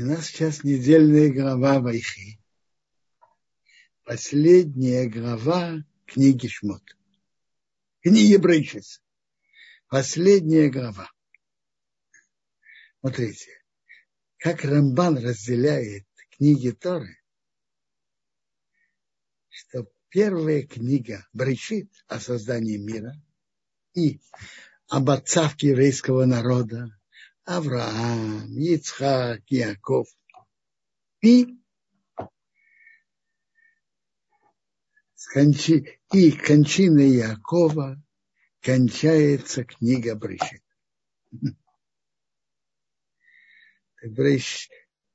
У нас сейчас недельная глава Вайхи. Последняя глава книги Шмот. Книги Брейшис. Последняя глава. Смотрите, как Рамбан разделяет книги Торы, что первая книга Брейшит о создании мира и об отцах еврейского народа, Авраам, Ицхак, Яков. И, и кончина Якова кончается книга Бришит.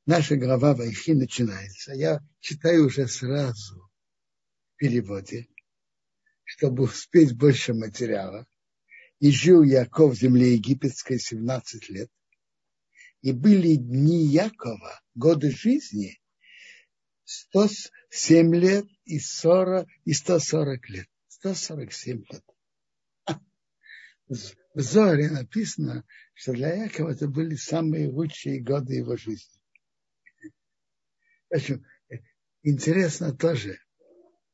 Наша глава Вайхи начинается. Я читаю уже сразу в переводе, чтобы успеть больше материала. И жил Яков в земле египетской 17 лет и были дни Якова, годы жизни, 107 лет и 40 и 140 лет. 147 лет. В Зоре написано, что для Якова это были самые лучшие годы его жизни. Общем, интересно тоже.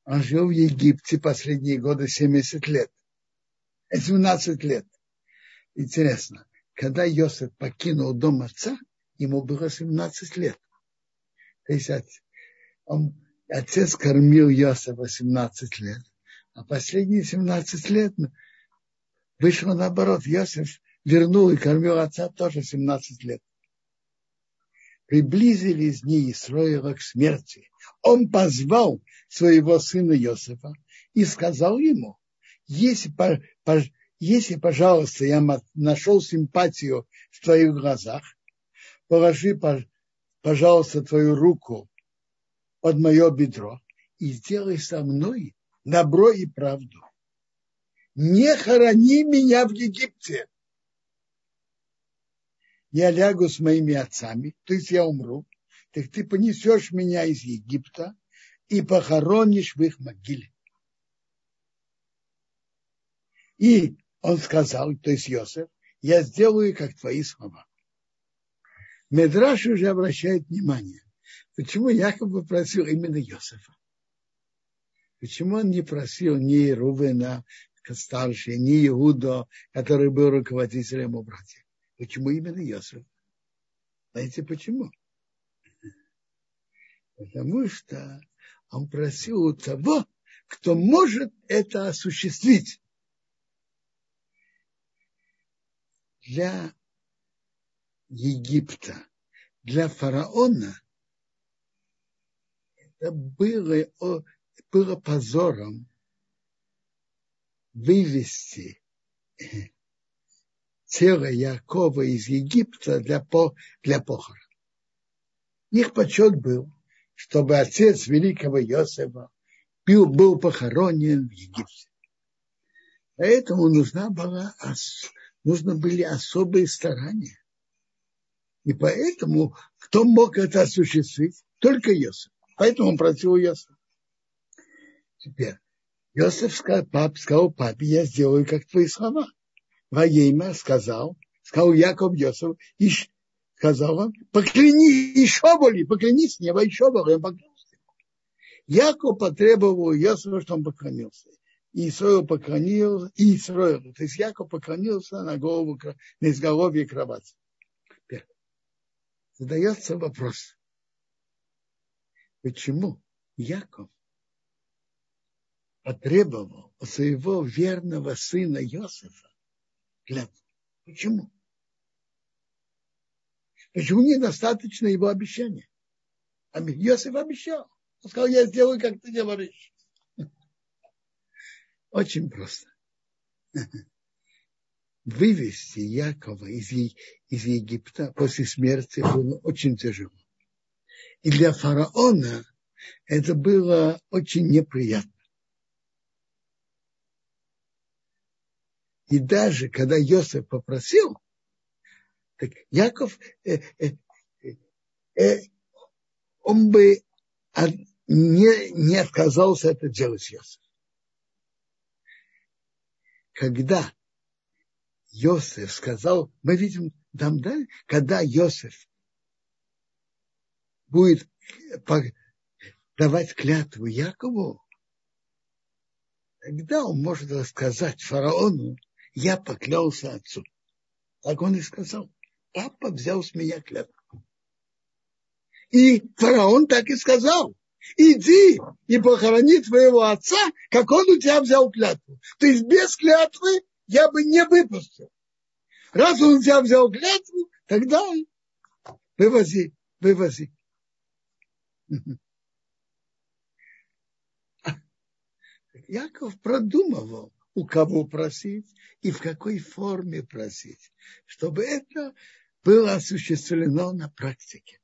Он жил в Египте последние годы 70 лет. 17 лет. Интересно когда Йосиф покинул дом отца, ему было 17 лет. То есть он, отец кормил Йосифа 17 лет, а последние 17 лет вышло наоборот. Йосиф вернул и кормил отца тоже 17 лет. Приблизились дни Исроила к смерти. Он позвал своего сына Йосифа и сказал ему, если если, пожалуйста, я нашел симпатию в твоих глазах, положи, пожалуйста, твою руку под мое бедро и сделай со мной добро и правду. Не хорони меня в Египте. Я лягу с моими отцами, то есть я умру, так ты понесешь меня из Египта и похоронишь в их могиле. И он сказал, то есть Йосеф, я сделаю, как твои слова. Медраш уже обращает внимание, почему Яков попросил именно Йосефа. Почему он не просил ни Рувена, старший, ни Иуда, который был руководителем у братьев. Почему именно Йосеф? Знаете почему? Потому что он просил у того, кто может это осуществить. Для Египта, для фараона, это было, было позором вывести тело Якова из Египта для, для похорон. Их почет был, чтобы отец великого Иосифа был, был похоронен в Египте. Поэтому нужна была нужно были особые старания. И поэтому кто мог это осуществить? Только Йосиф. Поэтому он просил Йосифа. Теперь, Йосиф сказал, пап, сказал папе, я сделаю, как твои слова. Воейма сказал, сказал Яков Йосиф, и сказал он, покляни еще более, поклянись небо еще более, он. Яков потребовал Йосифа, чтобы он поклонился. И Исроил поклонился, и Исроил, то есть Яков поклонился на голову, на изголовье кровати. Задается вопрос, почему Яков потребовал у своего верного сына Иосифа клятву? Почему? Почему недостаточно его обещания? Иосиф обещал. Он сказал, я сделаю, как ты говоришь. Очень просто. Вывести Якова из, из Египта после смерти было очень тяжело. И для фараона это было очень неприятно. И даже когда Йосиф попросил, так Яков, э, э, э, он бы не, не отказался это делать Йосиф когда Йосеф сказал, мы видим там, да, когда Йосеф будет давать клятву Якову, тогда он может рассказать фараону, я поклялся отцу. Так он и сказал, папа взял с меня клятву. И фараон так и сказал, иди и похорони твоего отца, как он у тебя взял клятву. То есть без клятвы я бы не выпустил. Раз он у тебя взял клятву, тогда вывози, вывози. Яков продумывал, у кого просить и в какой форме просить, чтобы это было осуществлено на практике.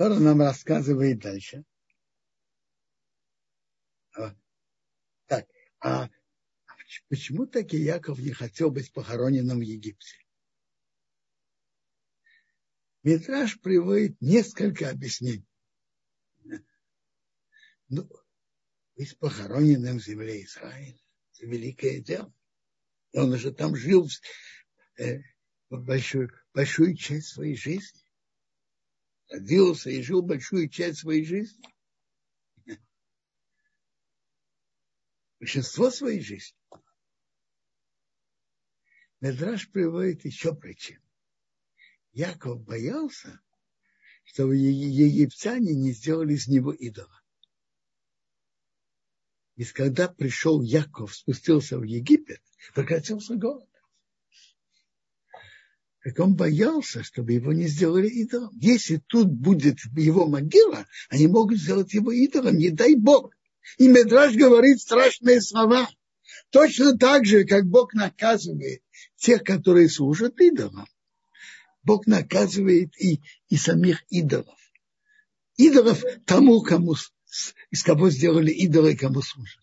Тора нам рассказывает дальше. А, так, а почему таки Яков не хотел быть похороненным в Египте? Митраж приводит несколько объяснений. Ну, быть похороненным в земле Израиля – это великое дело. И он уже там жил э, большую, большую часть своей жизни. Родился и жил большую часть своей жизни. Большинство своей жизни. Медраж приводит еще причину. Яков боялся, чтобы египтяне не сделали из него идола. И когда пришел Яков, спустился в Египет, прекратился голод. Так он боялся, чтобы его не сделали идолом. Если тут будет его могила, они могут сделать его идолом, не дай Бог. И Медраж говорит страшные слова. Точно так же, как Бог наказывает тех, которые служат идолам. Бог наказывает и, и самих идолов. Идолов тому, кому, из кого сделали идолы, кому служат.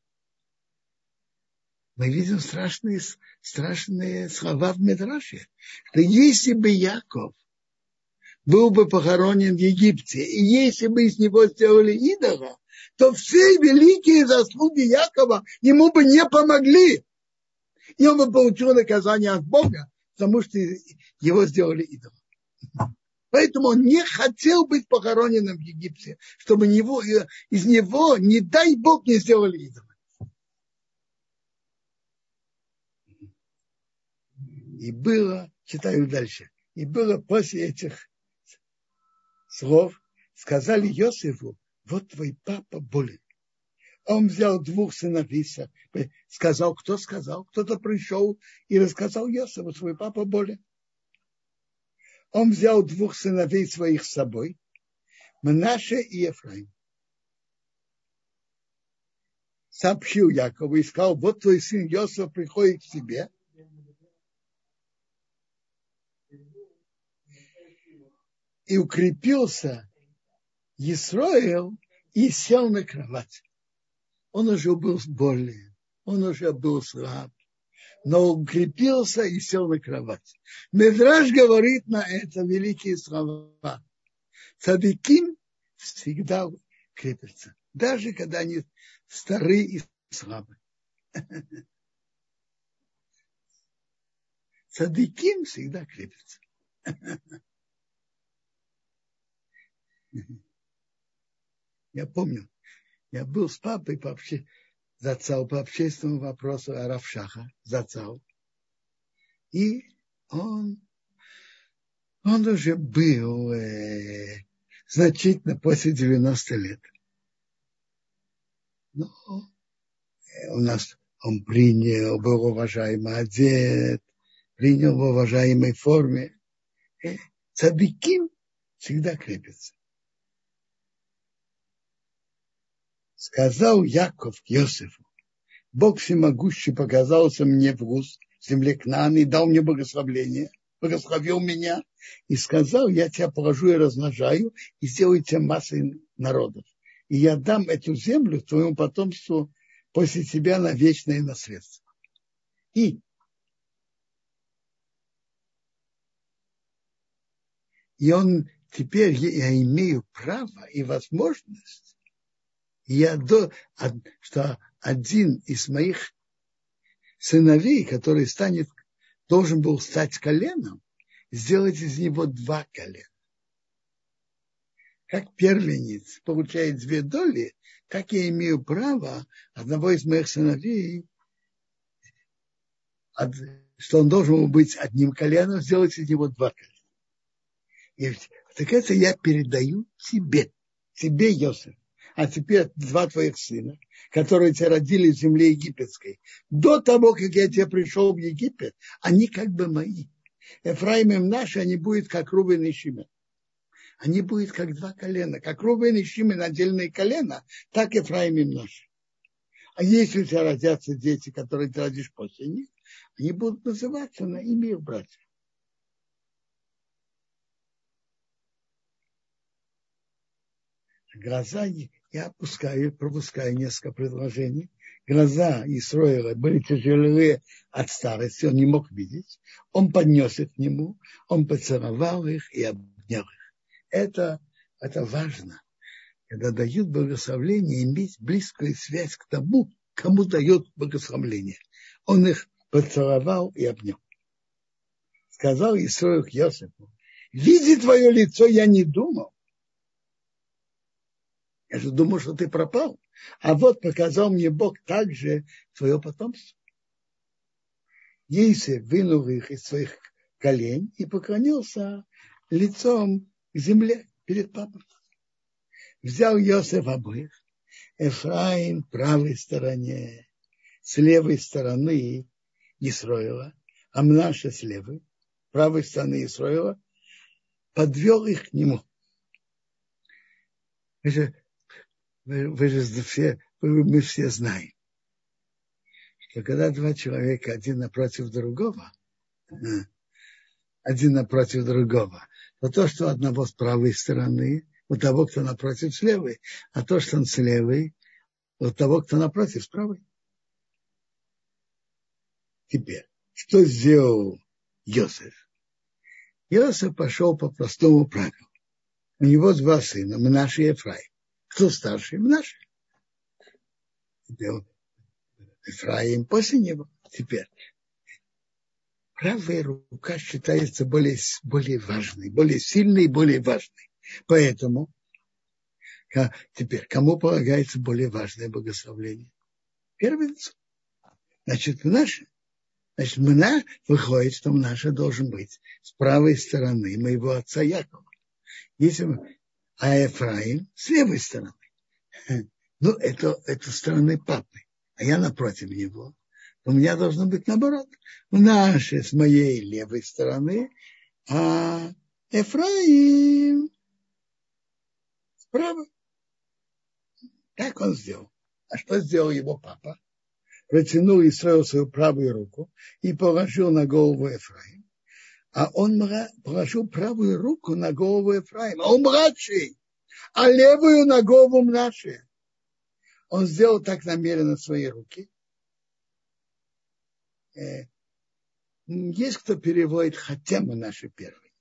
Мы видим страшные, страшные слова в Медраше, что если бы Яков был бы похоронен в Египте, и если бы из него сделали идола, то все великие заслуги Якова ему бы не помогли. И он бы получил наказание от Бога, потому что его сделали идолом. Поэтому он не хотел быть похороненным в Египте, чтобы него, из него, не дай Бог, не сделали идола. И было, читаю дальше, и было после этих слов, сказали Иосифу, вот твой папа болен. Он взял двух сыновей, сказал, кто сказал, кто-то пришел и рассказал Иосифу, свой папа болен он взял двух сыновей своих с собой, Мнаше и Ефраим. Сообщил Якову и сказал, вот твой сын Йосиф приходит к тебе. И укрепился Исраил и сел на кровать. Он уже был болен, он уже был слаб, но укрепился и сел на кровать. Медраж говорит на это великие слова. Цадыким всегда крепятся, даже когда они старые и слабые. Цадыким всегда крепятся. Я помню, я был с папой по общению Зацал по общественному вопросу Аравшаха, Зацал. И он, он уже был э, значительно после 90 лет. Но э, у нас он принял, был уважаемый одет, принял в уважаемой форме. Э, цадыким всегда крепится. Сказал Яков Йосифу, Бог всемогущий показался мне в Рус, земле Кнан, и дал мне благословление, благословил меня, и сказал, я тебя положу и размножаю, и сделаю тебя массой народов. И я дам эту землю твоему потомству после тебя на вечное наследство. И И он теперь я имею право и возможность я до, что один из моих сыновей, который станет, должен был стать коленом, сделать из него два колена. Как первенец получает две доли, так я имею право одного из моих сыновей, что он должен быть одним коленом, сделать из него два колена. И, так это я передаю тебе, тебе, Йосиф. А теперь два твоих сына, которые тебя родили в земле египетской. До того, как я тебе пришел в Египет, они как бы мои. Ефраим им наши, они будут как Рубин и Шимен. Они будут как два колена. Как Рубин и Шимен отдельные колена, так Ефраим им наши. А если у тебя родятся дети, которые ты родишь после них, они будут называться на имя их братьев. Глаза я опускаю, пропускаю несколько предложений. Глаза Исроила были тяжелые от старости, он не мог видеть. Он поднес их к нему, он поцеловал их и обнял их. Это, это важно. Когда дают благословление, иметь близкую связь к тому, кому дает благословление. Он их поцеловал и обнял. Сказал Исроил к Йосифу, видя твое лицо, я не думал, я же думал, что ты пропал. А вот показал мне Бог также твое потомство. Ейсев вынул их из своих колен и поклонился лицом к земле перед папой. Взял Йосеф обоих, Эфраим правой стороне, с левой стороны Исроила, а Мнаша с левой, правой стороны Исроила, подвел их к нему вы, же все, вы, мы все знаем, что когда два человека один напротив другого, э, один напротив другого, то то, что одного с правой стороны, у того, кто напротив с левой, а то, что он с левой, у того, кто напротив с правой. Теперь, что сделал Йосеф? Йосеф пошел по простому правилу. У него два сына, Мнаш и Ефраим. Кто старший? Наш. Ифраим после него. Теперь. Правая рука считается более, более важной, более сильной более важной. Поэтому теперь кому полагается более важное благословление? Первенцу. Значит, наше. Значит, Мна выходит, что наша должен быть с правой стороны моего отца Якова. Если мы, а Ефраим с левой стороны. Ну, это, это стороны папы, а я напротив него. У меня должно быть наоборот. Наши с моей левой стороны, а Ефраим справа. Так он сделал. А что сделал его папа? Протянул и строил свою правую руку и положил на голову Ефраим а он положил правую руку на голову Ефраима. Он младший, а левую на голову Мнаши. Он сделал так намеренно свои руки. Э, есть кто переводит хотя бы наши первые.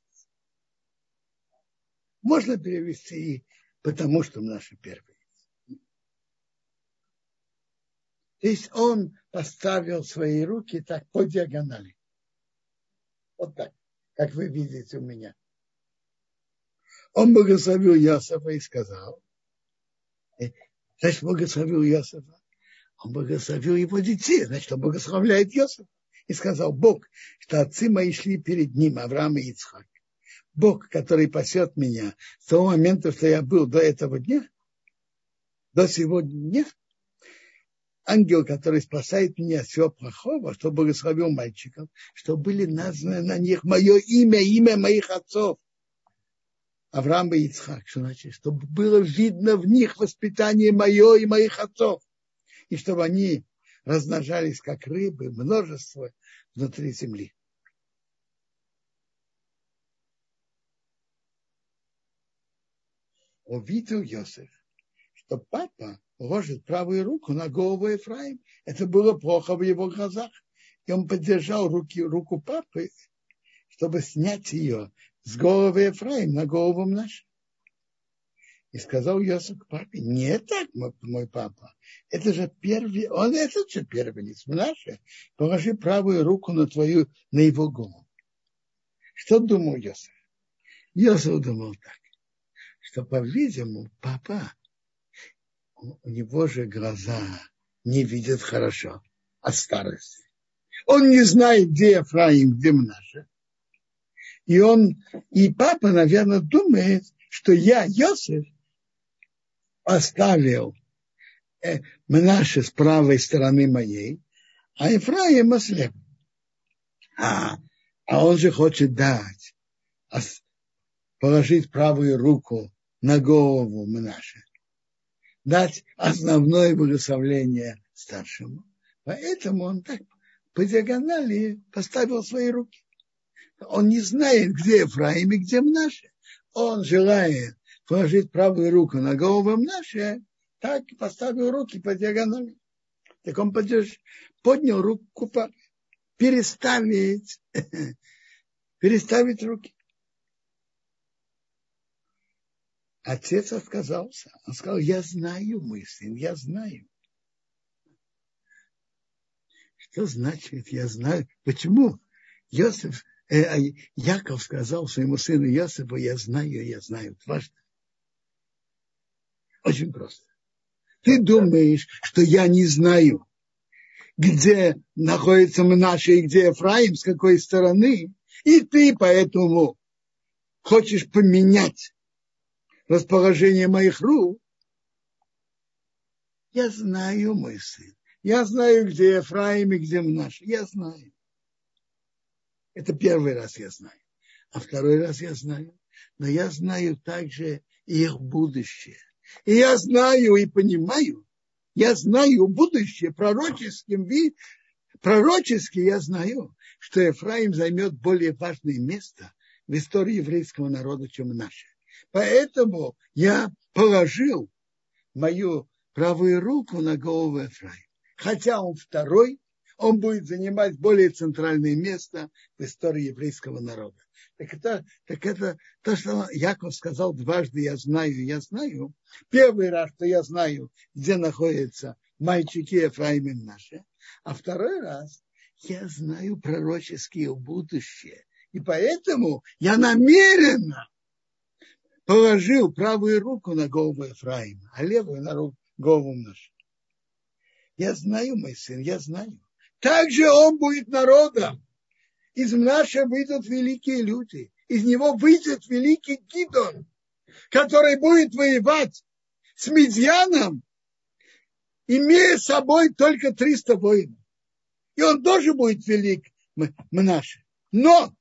Можно перевести и потому, что наши первые. То есть он поставил свои руки так по диагонали. Вот так, как вы видите у меня. Он благословил Ясова и сказал, э, значит, благословил Ясова, он благословил его детей, значит, он благословляет Йосифа. И сказал Бог, что отцы мои шли перед ним, Авраам и Ицхак. Бог, который пасет меня с того момента, что я был до этого дня, до сегодня дня, ангел, который спасает меня от всего плохого, что благословил мальчиков, что были названы на них мое имя, имя моих отцов. Авраам и Ицхак, что значит, чтобы было видно в них воспитание мое и моих отцов, и чтобы они размножались как рыбы, множество внутри земли. Увидел Йосиф, что папа ложит правую руку на голову Ефраим. Это было плохо в его глазах. И он поддержал руки, руку папы, чтобы снять ее с головы Ефраим на голову нашу. И сказал Йосиф к папе, не так, мой папа. Это же первый, он этот же первенец, Мнаше. Положи правую руку на твою, на его голову. Что думал Йосиф? Йосиф думал так, что, по-видимому, папа, у него же глаза не видят хорошо от старости. Он не знает, где Ефраим, где Мнаше. И он, и папа, наверное, думает, что я, Йосиф, оставил э, Мнаше с правой стороны моей, а Ефраим слева. А, а он же хочет дать, положить правую руку на голову Мнаше, дать основное благословление старшему. Поэтому он так по диагонали поставил свои руки. Он не знает, где Ефраим и где Мнаше. Он желает положить правую руку на голову Мнаше, так поставил руки по диагонали. Так он поднял руку, переставить, переставить руки. Отец отказался. Он сказал, я знаю, мой сын, я знаю. Что значит, я знаю? Почему? Йосиф, э, а Яков сказал своему сыну Йосифу, я знаю, я знаю. Это важно. Очень просто. Ты думаешь, что я не знаю, где находится Мнаше и где Ефраим, с какой стороны, и ты поэтому хочешь поменять расположение моих рук. Я знаю, мой сын. Я знаю, где Ефраим и где Мнаше. Я знаю. Это первый раз я знаю. А второй раз я знаю. Но я знаю также их будущее. И я знаю и понимаю, я знаю будущее пророческим видом, пророчески я знаю, что Ефраим займет более важное место в истории еврейского народа, чем наше. Поэтому я положил мою правую руку на голову Ефраима. Хотя он второй, он будет занимать более центральное место в истории еврейского народа. Так это, так это то, что Яков сказал дважды, я знаю, я знаю. Первый раз, что я знаю, где находятся мальчики Ефраим и наши. А второй раз, я знаю пророческие будущее. И поэтому я намеренно положил правую руку на голову Ефраима, а левую на голову нашу. Я знаю, мой сын, я знаю. Также он будет народом из Мнаша выйдут великие люди. Из него выйдет великий Гидон, который будет воевать с Медьяном, имея с собой только 300 воинов. И он тоже будет велик Мнаше. Но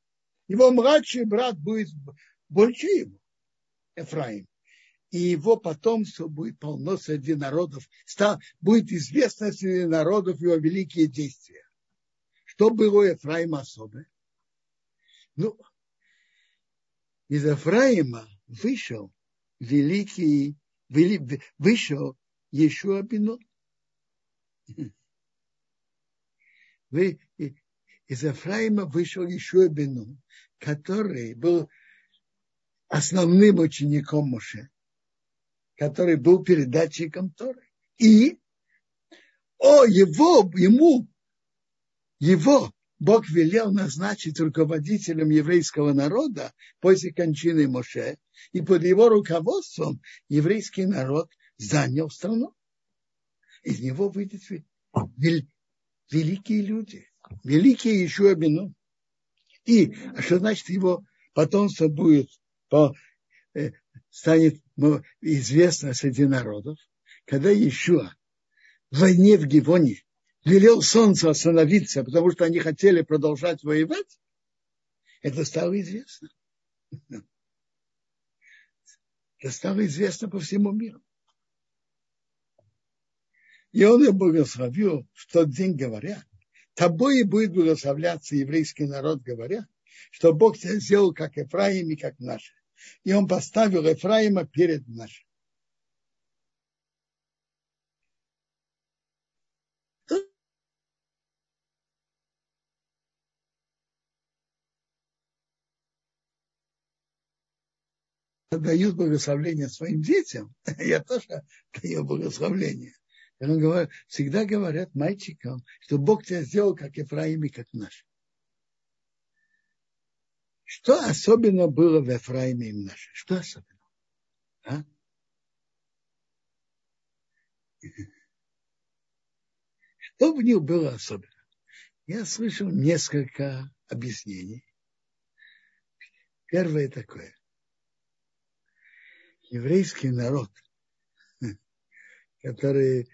его младший брат будет больше его, Ефраим. И его потомство будет полно среди народов, будет известно среди народов его великие действия. Что было у Ефраима особое? Ну, из Ефраима вышел великий, вели, вышел Ешуа Бинон. Из Ефраима вышел Ешуа Бинон, который был основным учеником Моше, который был передатчиком Торы. И о, его, ему его Бог велел назначить руководителем еврейского народа после кончины Моше, и под его руководством еврейский народ занял страну. Из него выйдет великие люди, великие еще обину. И что значит его потомство будет, по, э, станет известно среди народов, когда еще войне в Гивоне велел солнцу остановиться, потому что они хотели продолжать воевать, это стало известно. Это стало известно по всему миру. И он и благословил в тот день, говоря, тобой будет благословляться еврейский народ, говоря, что Бог тебя сделал как Ефраим и как наши. И он поставил Ефраима перед нашим. дают благословление своим детям, я тоже даю говорит, всегда говорят мальчикам, что Бог тебя сделал, как Ефраим и как наш. Что особенно было в Ефраиме и Мнаше? Что особенно? А? Что в них было особенно? Я слышал несколько объяснений. Первое такое. Еврейский народ, который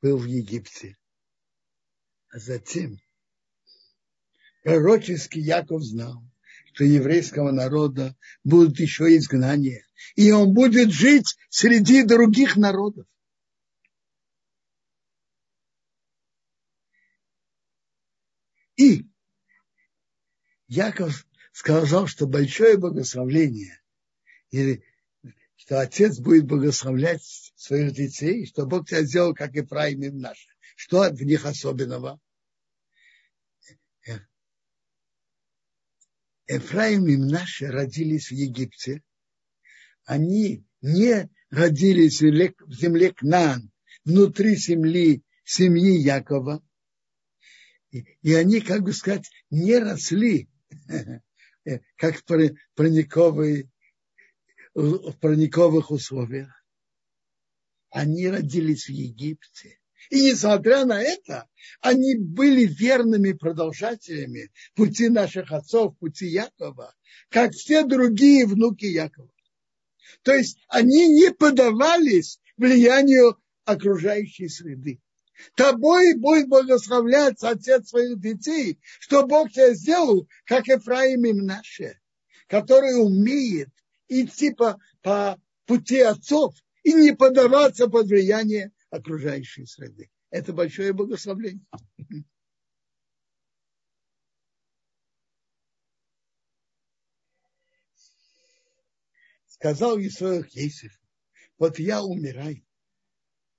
был в Египте, а затем пророческий Яков знал, что еврейского народа будут еще изгнания, и он будет жить среди других народов. И Яков сказал, что большое благословление, или что отец будет благословлять своих детей, что Бог тебя сделал, как и правильно наши. Что в них особенного? Эфраим и Мнаше родились в Египте. Они не родились в земле Кнаан, внутри земли семьи Якова. И, они, как бы сказать, не росли, как в прониковых условиях. Они родились в Египте. И несмотря на это, они были верными продолжателями пути наших отцов, пути Якова, как все другие внуки Якова. То есть они не подавались влиянию окружающей среды. Тобой будет благословляться отец своих детей, что Бог тебя сделал, как Ефраим им наше, который умеет идти по, по пути отцов и не подаваться под влияние окружающей среды. Это большое благословление. Сказал Исоих Есиф, вот я умираю,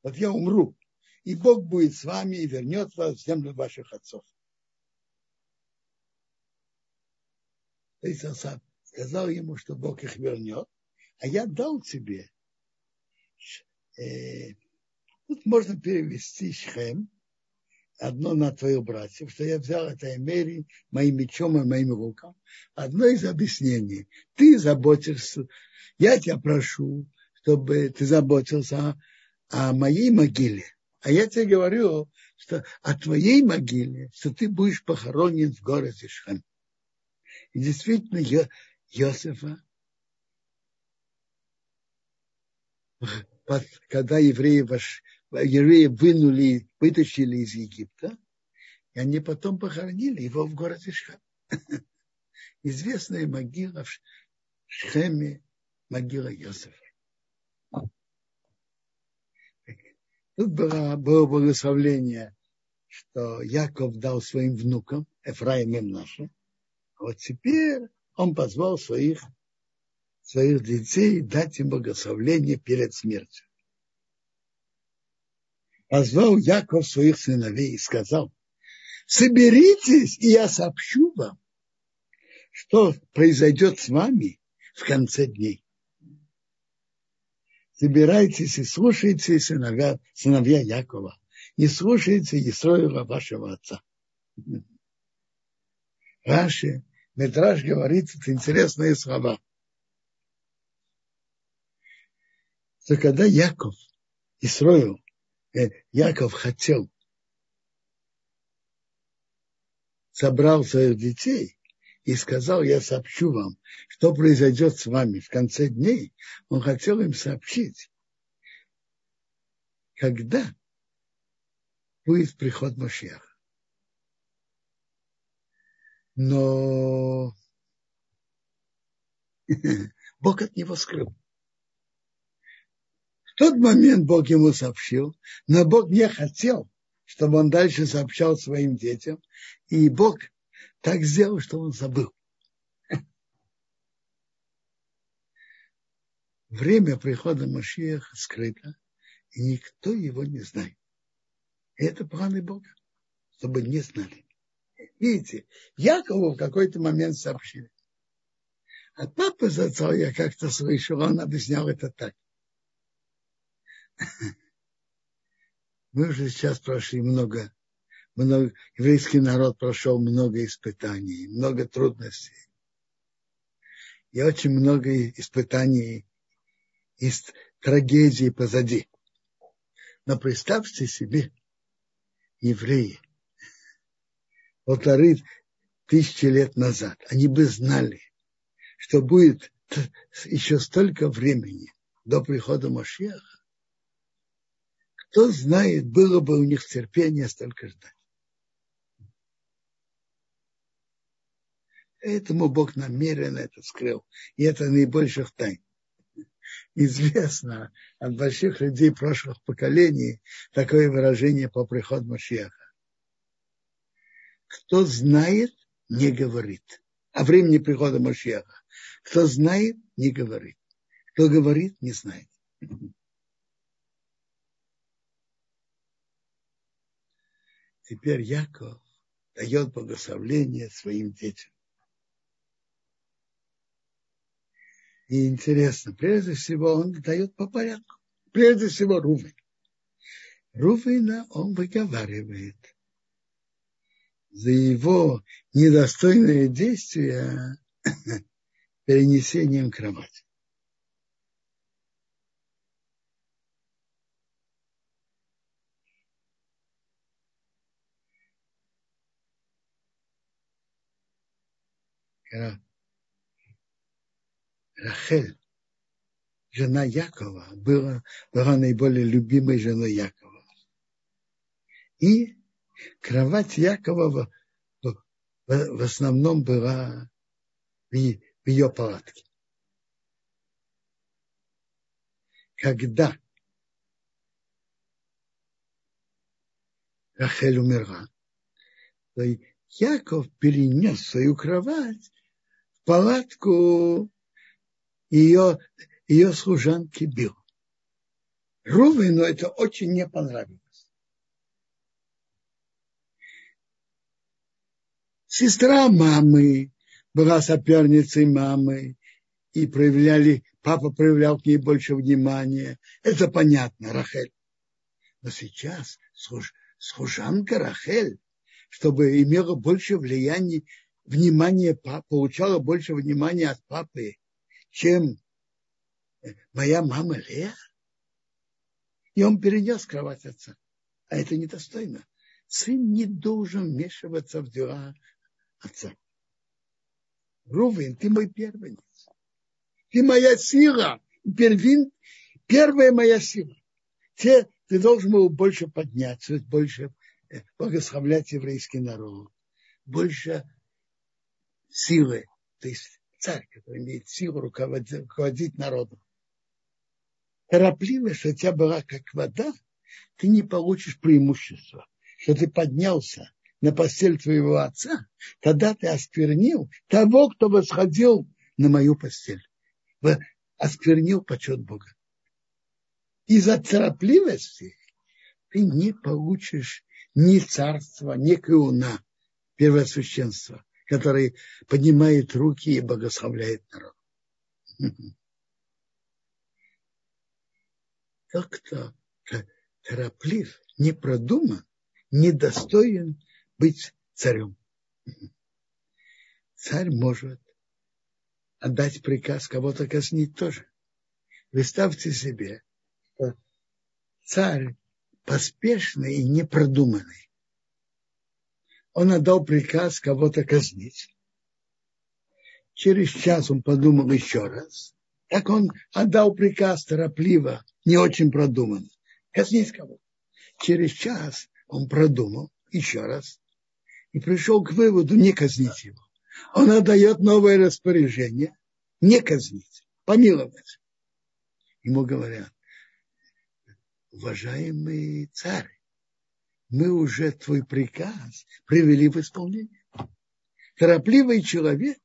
вот я умру, и Бог будет с вами и вернет вас в землю ваших отцов. Исаак сказал ему, что Бог их вернет, а я дал тебе э, Тут можно перевести Шхем, одно на твоих братьев, что я взял это Эмери моим мечом и моим рукам. Одно из объяснений. Ты заботишься, я тебя прошу, чтобы ты заботился о, о моей могиле. А я тебе говорю, что о твоей могиле, что ты будешь похоронен в городе Шхем. И действительно, Йосифа, когда евреи вошли, евреи вынули, вытащили из Египта, и они потом похоронили его в городе Шхем. Известная могила в Шхеме, могила Йосифа. Тут было, было благословление, что Яков дал своим внукам, Эфраим им нашим. А вот теперь он позвал своих, своих детей дать им благословление перед смертью позвал Яков своих сыновей и сказал, соберитесь, и я сообщу вам, что произойдет с вами в конце дней. Собирайтесь и слушайте сыновья, сыновья Якова. Не слушайте Исроила вашего отца. Раши, Медраж говорит это интересные слова. Что когда Яков, Исроил, Яков хотел, собрал своих детей и сказал, я сообщу вам, что произойдет с вами в конце дней. Он хотел им сообщить, когда будет приход Машеха. Но Бог от него скрыл. В тот момент Бог ему сообщил, но Бог не хотел, чтобы он дальше сообщал своим детям. И Бог так сделал, что он забыл. Время прихода Машиаха скрыто, и никто его не знает. Это планы Бога, чтобы не знали. Видите, Якову в какой-то момент сообщили. А папа зацал, я как-то слышал, он объяснял это так. Мы уже сейчас прошли много, много, еврейский народ прошел много испытаний, много трудностей. И очень много испытаний и трагедий позади. Но представьте себе, евреи, полторы тысячи лет назад, они бы знали, что будет еще столько времени до прихода Машеха, кто знает, было бы у них терпение столько ждать. Этому Бог намеренно это скрыл. И это наибольших тайн. Известно от больших людей прошлых поколений такое выражение по приходу Машеха. Кто знает, не говорит. О времени прихода Машеха. Кто знает, не говорит. Кто говорит, не знает. Теперь Яков дает благословление своим детям. И интересно, прежде всего он дает по порядку. Прежде всего Рувен. Рувена он выговаривает за его недостойные действия перенесением кровати. Рахель, жена Якова, была, была наиболее любимой женой Якова. И кровать Якова в, в, в основном была в, в ее палатке. Когда Рахель умерла, то Яков перенес свою кровать палатку ее, ее служанки Бил. Рувену это очень не понравилось. Сестра мамы была соперницей мамы, и проявляли, папа проявлял к ней больше внимания. Это понятно, Рахель. Но сейчас служ, служанка Рахель, чтобы имела больше влияния, внимания папы, получала больше внимания от папы, чем моя мама Лея. И он перенес кровать отца. А это недостойно. Сын не должен вмешиваться в дела отца. Рувин, ты мой первенец. Ты моя сила. Первин, первая моя сила. Те, ты должен был больше подняться, больше э, благословлять еврейский народ, больше силы. То есть царь, который имеет силу руководить, руководить народом. Торопливо, что у тебя была как вода, ты не получишь преимущества. Что ты поднялся на постель твоего отца, тогда ты осквернил того, кто восходил на мою постель. Осквернил почет Бога. Из-за торопливости ты не получишь ни царства, ни кауна, первосвященства который поднимает руки и благословляет народ. Тот, кто тороплив, не продуман, недостоин быть царем. Царь может отдать приказ кого-то казнить тоже. Представьте себе, что царь поспешный и непродуманный он отдал приказ кого-то казнить. Через час он подумал еще раз. Так он отдал приказ торопливо, не очень продуманно. Казнить кого-то. Через час он продумал еще раз и пришел к выводу не казнить его. Он отдает новое распоряжение не казнить, помиловать. Ему говорят, уважаемый царь, мы уже твой приказ привели в исполнение. Торопливый человек,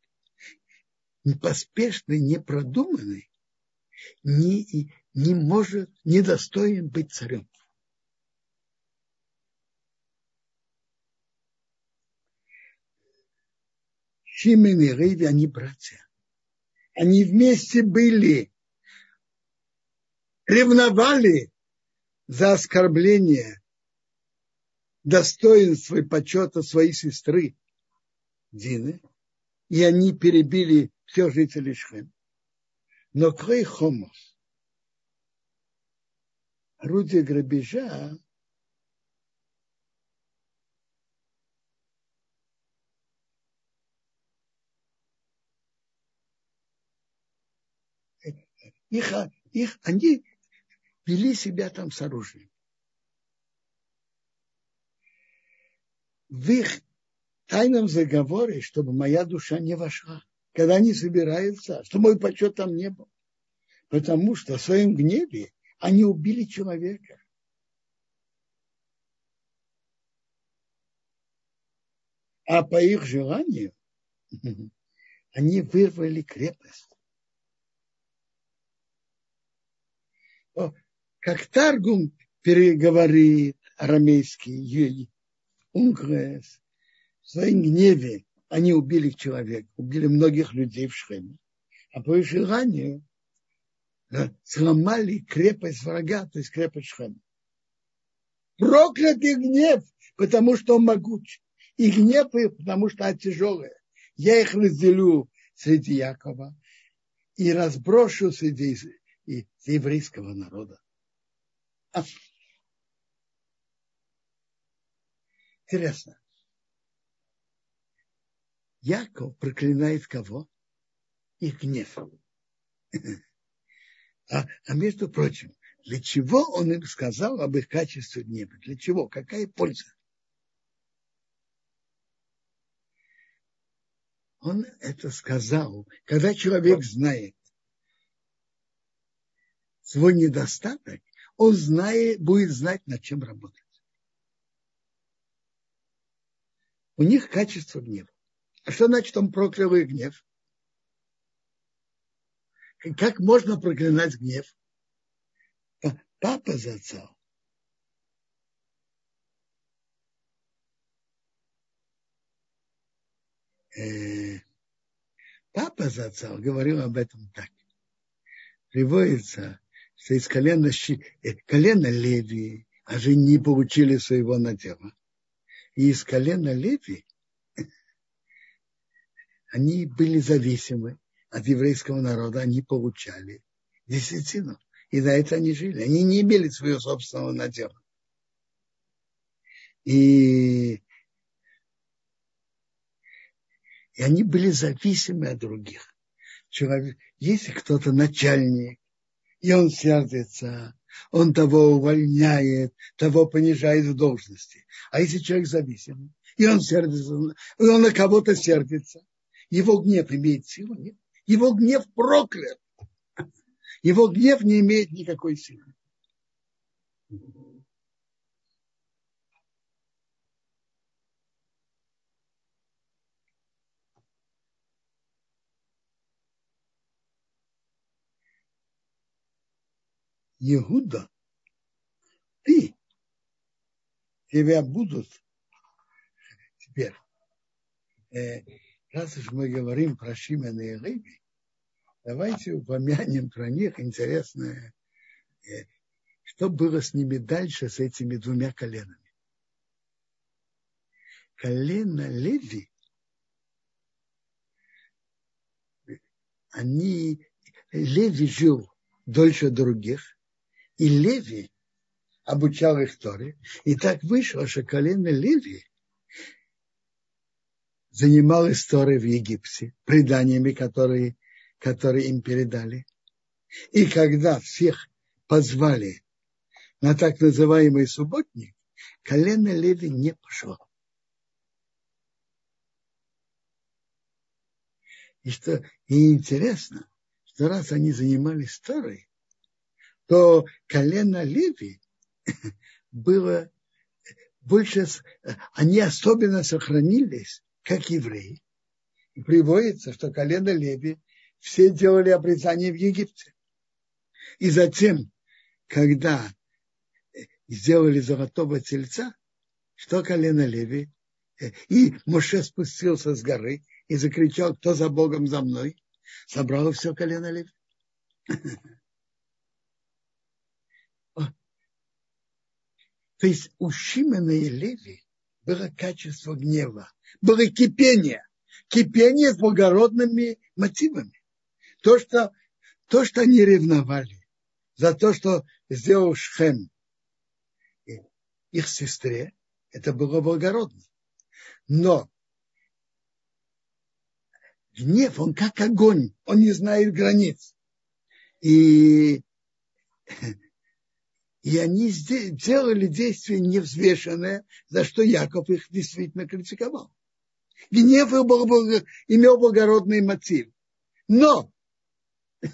поспешный, непродуманный, не, не может, не достоин быть царем. Шимен и Рейви, они братья. Они вместе были, ревновали за оскорбление достоинства и почета своей сестры Дины, и они перебили всех жителей Шхем. Но крей хомос, орудие грабежа, их, их, они вели себя там с оружием. В их тайном заговоре, чтобы моя душа не вошла, когда они собираются, что мой почет там не был. Потому что в своем гневе они убили человека. А по их желанию они вырвали крепость. Как Таргум переговорит арамейский, Унгрес, в своем гневе они убили человека, убили многих людей в Шхеме. А по их желанию сломали крепость врага, то есть крепость Шхема. Проклятый гнев, потому что он могуч. И гнев, потому что он тяжелый. Я их разделю среди Якова и разброшу среди еврейского народа. Интересно. Яков проклинает кого? Их гнев. А, а между прочим, для чего он им сказал об их качестве гнева? Для чего? Какая польза? Он это сказал, когда человек знает свой недостаток, он знает, будет знать, над чем работать. У них качество гнева. А что значит он проклял их гнев? Как можно проклинать гнев? Папа зацал. Э, папа зацал говорил об этом так. Приводится, что из колена, э, колена Леви, а же не получили своего надела. И из колена Леви они были зависимы от еврейского народа, они получали десятину. И на это они жили. Они не имели своего собственного надела. И, и они были зависимы от других. Человек, если кто-то начальник, и он сердится, он того увольняет, того понижает в должности. А если человек зависимый, и он сердится, и он на кого-то сердится, его гнев имеет силу? Нет. Его гнев проклят. Его гнев не имеет никакой силы. Иуда, ты, тебя будут теперь э, раз уж мы говорим про Шимена и Леви, давайте упомянем про них интересное, э, что было с ними дальше, с этими двумя коленами. Колено Леви, они, Леви жил дольше других, и Леви обучал их Торе. И так вышло, что колено Леви занимал истории в Египте, преданиями, которые, которые им передали. И когда всех позвали на так называемый субботник, колено Леви не пошло. И что и интересно, что раз они занимались старой, то колено Леви было больше, они особенно сохранились как евреи. И приводится, что колено Леви все делали обрезание в Египте. И затем, когда сделали золотого тельца, что колено Леви, и Моше спустился с горы и закричал, кто за Богом за мной, собрало все колено Леви. То есть у Шимена и Леви было качество гнева, было кипение. Кипение с благородными мотивами. То, что, то, что они ревновали за то, что сделал Шхем их сестре, это было благородно. Но гнев, он как огонь, он не знает границ. И, и они делали действия невзвешенные, за что Яков их действительно критиковал. Гнев был, имел благородный мотив. Но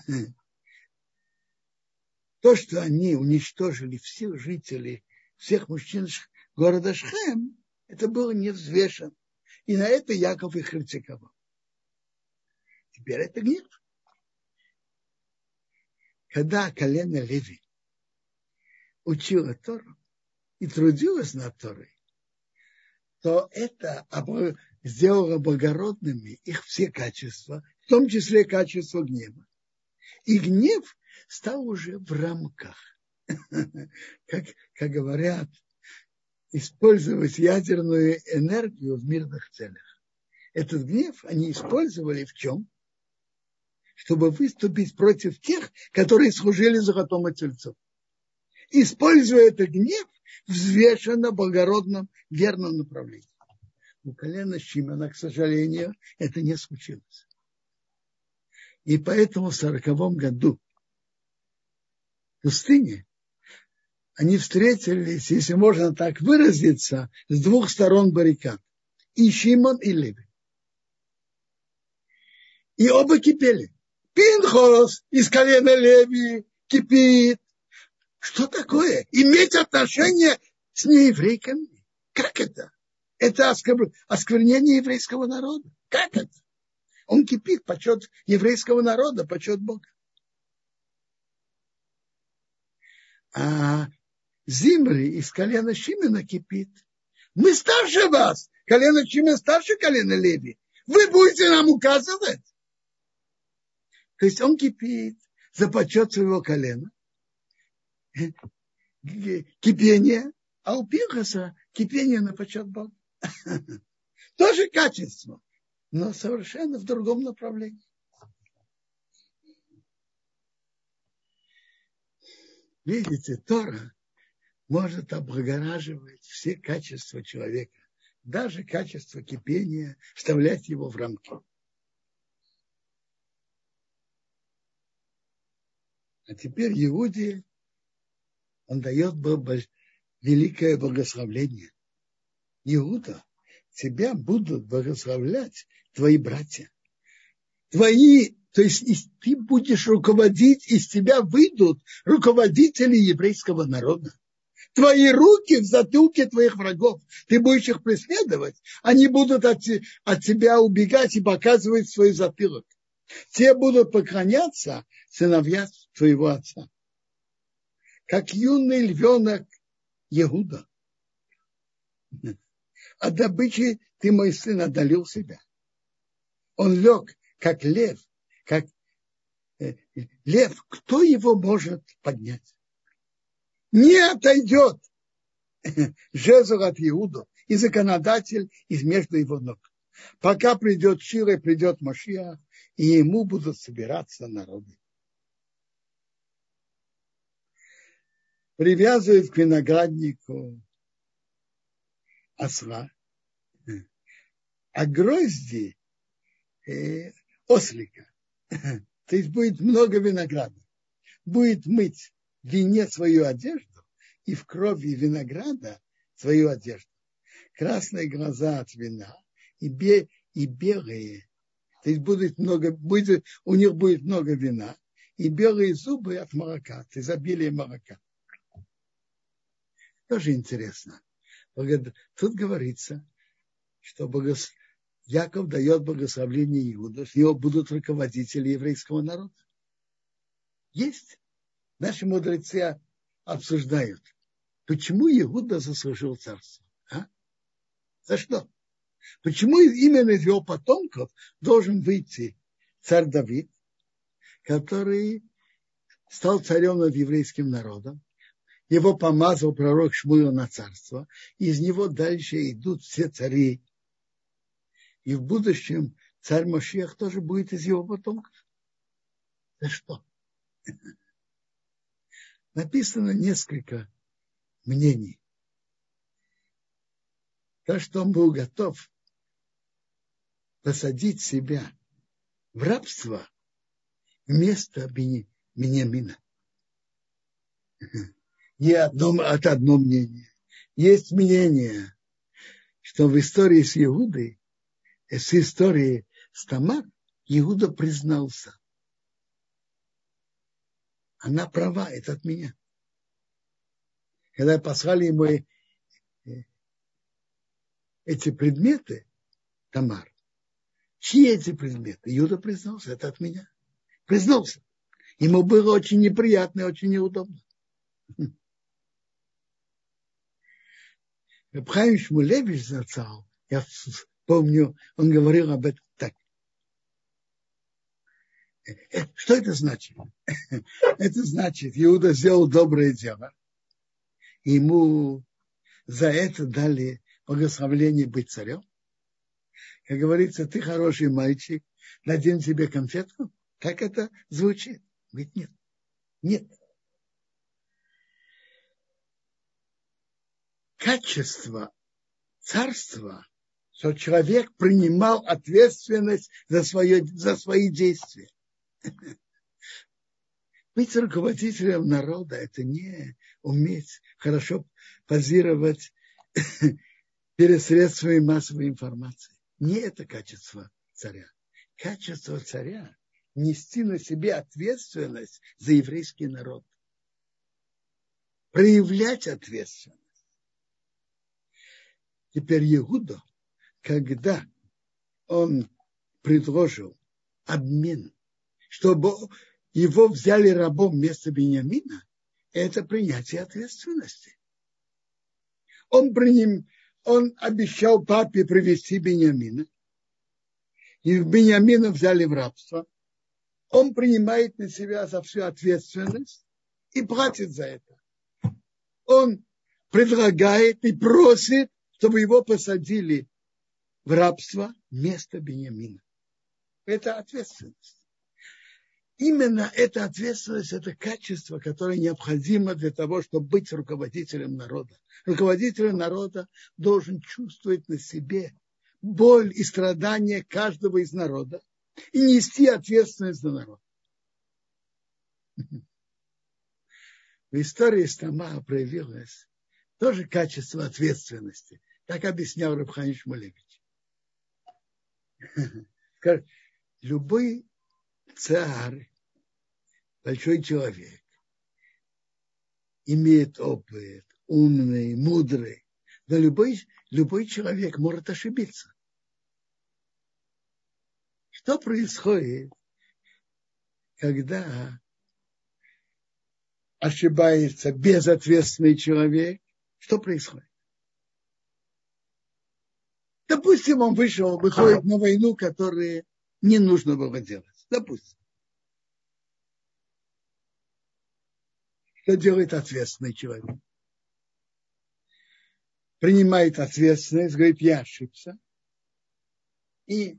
то, что они уничтожили всех жителей, всех мужчин города Шхем, это было невзвешено. И на это Яков их критиковал. Теперь это гнев. Когда колено Леви учила Тору и трудилась над Торой, то это сделало благородными их все качества, в том числе качество гнева. И гнев стал уже в рамках, как, как говорят, использовать ядерную энергию в мирных целях. Этот гнев они использовали в чем? Чтобы выступить против тех, которые служили золотому тельцу. Используя этот гнев взвешенно благородном верном направлении. У колена Шимона, к сожалению, это не случилось. И поэтому в сороковом году в пустыне они встретились, если можно так выразиться, с двух сторон баррикад. И Шимон, и Леви. И оба кипели. Пинхос из колена Леви кипит. Что такое? Иметь отношение с нееврейками? Как это? Это осквернение еврейского народа. Как это? Он кипит, почет еврейского народа, почет Бога. А Зимри из колена Шимена кипит. Мы старше вас. Колено Шимена старше колена Леви. Вы будете нам указывать. То есть он кипит за почет своего колена. Кипение. А у Пинхаса кипение на почет Бога. Тоже качество но совершенно в другом направлении. Видите, Тора может облагораживать все качества человека, даже качество кипения, вставлять его в рамки. А теперь Иуде, он дает великое благословление. Иуда тебя будут благословлять твои братья. Твои, то есть ты будешь руководить, из тебя выйдут руководители еврейского народа. Твои руки в затылке твоих врагов. Ты будешь их преследовать. Они будут от, от тебя убегать и показывать свой затылок. Те будут поклоняться сыновья твоего отца. Как юный львенок Егуда от добычи ты, мой сын, отдалил себя. Он лег, как лев, как э, лев, кто его может поднять? Не отойдет жезл от Иуду и законодатель из между его ног. Пока придет Шира, придет Машия, и ему будут собираться народы. Привязывают к винограднику осла, а грозди э, ослика. То есть будет много винограда. Будет мыть в вине свою одежду и в крови винограда свою одежду. Красные глаза от вина и, бе, и белые. То есть будет много, будет, у них будет много вина и белые зубы от молока, от изобилия молока. Тоже интересно. Тут говорится, что богос... Яков дает благословление Иуда, с него будут руководители еврейского народа. Есть. Наши мудрецы обсуждают, почему Иуда заслужил царство. А? За что? Почему именно из его потомков должен выйти царь Давид, который стал царем над еврейским народом. Его помазал пророк Шмуил на царство. Из него дальше идут все цари. И в будущем царь Машех тоже будет из его потомков. Да что? Написано несколько мнений. То, что он был готов посадить себя в рабство вместо Бениамина. Не одно, от одно мнение. Есть мнение, что в истории с Иудой, с историей с Тамар, Иуда признался. Она права, это от меня. Когда послали ему э, эти предметы, Тамар, чьи эти предметы? Иуда признался, это от меня. Признался. Ему было очень неприятно и очень неудобно. Рабхайм Шмулевич зацал, я помню, он говорил об этом так. Э, что это значит? Это значит, Иуда сделал доброе дело. Ему за это дали благословление быть царем. Как говорится, ты хороший мальчик, дадим тебе конфетку. Как это звучит? Ведь нет. Нет. Качество царства, что человек принимал ответственность за, свое, за свои действия. Быть руководителем народа – это не уметь хорошо позировать перед средствами массовой информации. Не это качество царя. Качество царя – нести на себе ответственность за еврейский народ. Проявлять ответственность. Теперь Иуда, когда он предложил обмен, чтобы его взяли рабом вместо Бениамина, это принятие ответственности. Он, приним, он обещал папе привести Бениамина, и Бениамина взяли в рабство. Он принимает на себя за всю ответственность и платит за это. Он предлагает и просит, чтобы его посадили в рабство вместо Бениамина. Это ответственность. Именно эта ответственность, это качество, которое необходимо для того, чтобы быть руководителем народа. Руководитель народа должен чувствовать на себе боль и страдания каждого из народа и нести ответственность за народ. В истории Стама проявилось тоже качество ответственности. Так объяснял Рабхани Шмулевич. Любой царь, большой человек, имеет опыт, умный, мудрый. Но любой, любой человек может ошибиться. Что происходит, когда ошибается безответственный человек? Что происходит? Допустим, он вышел, выходит на войну, которую не нужно было делать. Допустим. Что делает ответственный человек? Принимает ответственность, говорит, я ошибся. И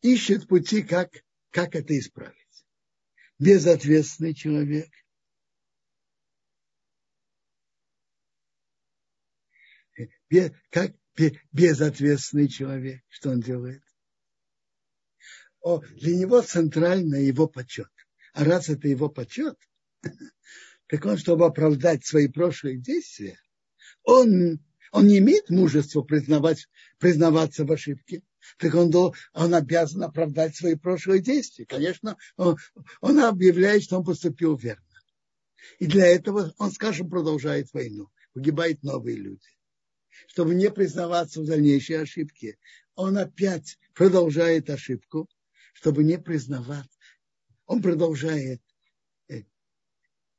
ищет пути, как, как это исправить. Безответственный человек. Как безответственный человек, что он делает? О, для него центрально его почет. А раз это его почет, так он, чтобы оправдать свои прошлые действия, он, он не имеет мужества признавать, признаваться в ошибке. Так он, он обязан оправдать свои прошлые действия. Конечно, он, он объявляет, что он поступил верно. И для этого он, скажем, продолжает войну. Погибают новые люди. Чтобы не признаваться в дальнейшей ошибке, он опять продолжает ошибку – чтобы не признавать. Он продолжает э,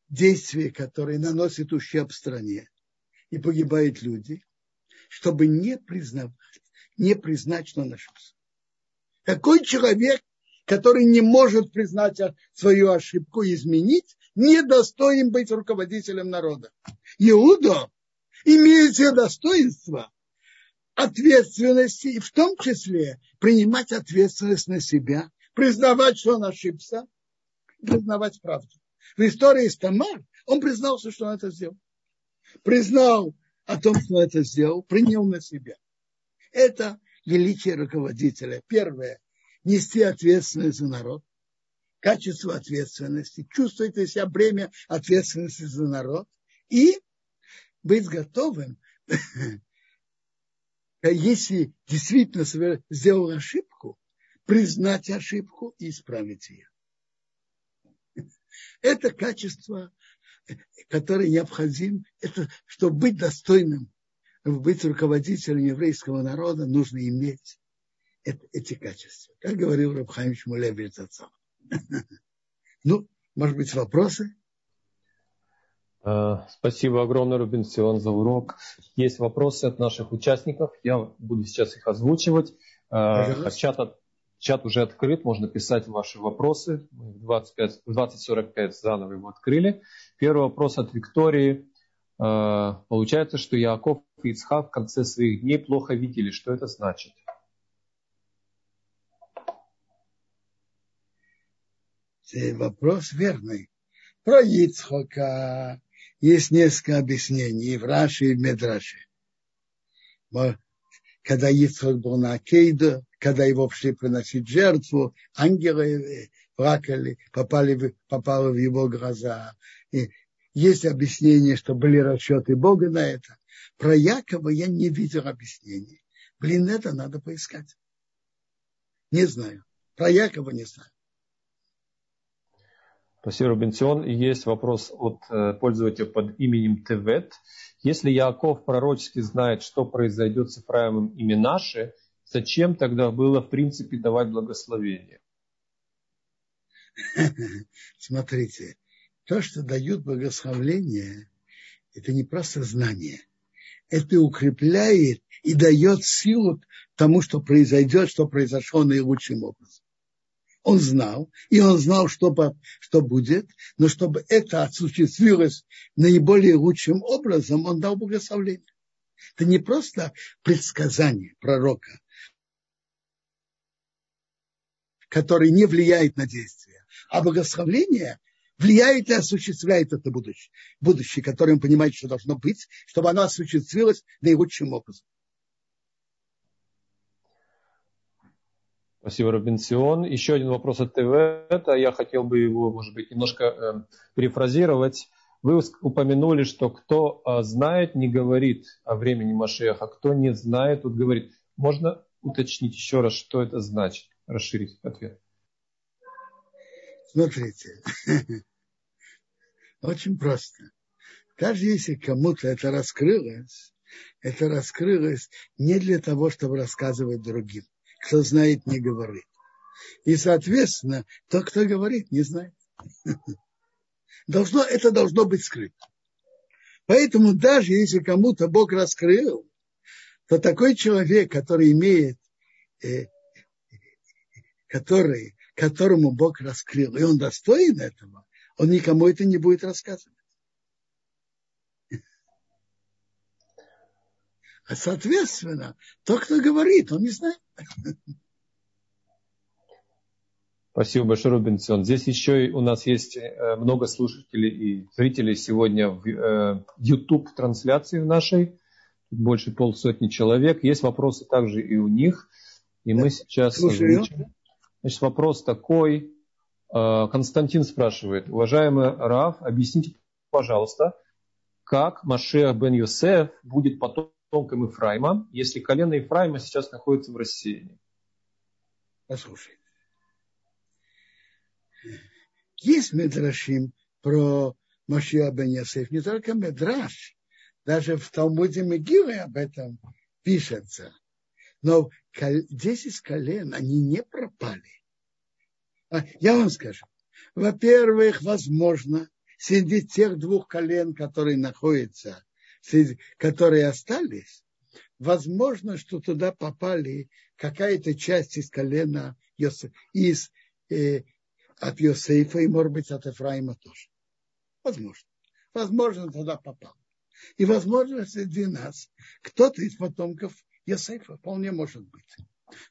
действия, которые наносят ущерб стране и погибают люди, чтобы не признавать, не признать, что он ошибся. Какой человек который не может признать свою ошибку и изменить, недостоин быть руководителем народа. Иуда имеет все достоинства ответственности, и в том числе принимать ответственность на себя, признавать, что он ошибся, признавать правду. В истории с Тамар он признался, что он это сделал. Признал о том, что он это сделал, принял на себя. Это величие руководителя. Первое – нести ответственность за народ. Качество ответственности. Чувствовать на себя бремя ответственности за народ. И быть готовым, если действительно сделал ошибку, признать ошибку и исправить ее. Это качество, которое необходимо, это, чтобы быть достойным, быть руководителем еврейского народа, нужно иметь эти качества. Как говорил Рабхайм Шмулевич отцом. Ну, может быть, вопросы? Э, спасибо огромное, Рубин Силан, за урок. Есть вопросы от наших участников. Я буду сейчас их озвучивать. Э, чат, чат уже открыт, можно писать ваши вопросы. Мы в 20.45 заново его открыли. Первый вопрос от Виктории. Э, получается, что Яков и Ицхак в конце своих дней плохо видели. Что это значит? Вопрос верный. Про Ицхака есть несколько объяснений в Раши и в Медраше. Когда Ицхак был на Акейду, когда его пришли приносить жертву, ангелы плакали, попали, попали в его глаза. И есть объяснение, что были расчеты Бога на это. Про Якова я не видел объяснений. Блин, это надо поискать. Не знаю. Про Якова не знаю. Спасибо, Рубенсион. Есть вопрос от э, пользователя под именем Тевет. Если Яков пророчески знает, что произойдет с Ифраимом и Минаше, зачем тогда было в принципе давать благословение? Смотрите, то, что дают благословение, это не просто знание. Это укрепляет и дает силу тому, что произойдет, что произошло наилучшим образом он знал, и он знал, что, что будет, но чтобы это осуществилось наиболее лучшим образом, он дал благословение. Это не просто предсказание пророка, которое не влияет на действие, а благословение влияет и осуществляет это будущее, будущее, которое он понимает, что должно быть, чтобы оно осуществилось наилучшим образом. Спасибо, Робинсион. Еще один вопрос от ТВ. Это я хотел бы его, может быть, немножко э, перефразировать. Вы упомянули, что кто э, знает, не говорит о времени Машеха, кто не знает, тут говорит. Можно уточнить еще раз, что это значит? Расширить ответ. Смотрите, очень просто. Даже если кому-то это раскрылось, это раскрылось не для того, чтобы рассказывать другим кто знает, не говорит. И, соответственно, тот, кто говорит, не знает. Должно, это должно быть скрыто. Поэтому даже если кому-то Бог раскрыл, то такой человек, который имеет, э, который, которому Бог раскрыл, и он достоин этого, он никому это не будет рассказывать. Соответственно, тот, кто говорит, он не знает. Спасибо большое, Рубинсон. Здесь еще у нас есть э, много слушателей и зрителей сегодня в э, YouTube-трансляции в нашей. Больше полсотни человек. Есть вопросы также и у них. И мы сейчас озвучим. Значит, вопрос такой. Э, Константин спрашивает. Уважаемый Раф, объясните, пожалуйста, как Машех бен Йосеф будет потом потомкам Ифраима, если колено Ифраима сейчас находится в рассеянии? Послушай. Есть Медрашим про Машия бен Ясеф, не только Медраш, даже в Талмуде Мегилы об этом пишется. Но 10 колен, они не пропали. А, я вам скажу. Во-первых, возможно, среди тех двух колен, которые находятся которые остались, возможно, что туда попали какая-то часть из колена Йосеф, из э, от Йосейфа и, может быть, от Ефраима тоже. Возможно. Возможно, туда попал. И, возможно, среди нас кто-то из потомков Йосейфа вполне может быть.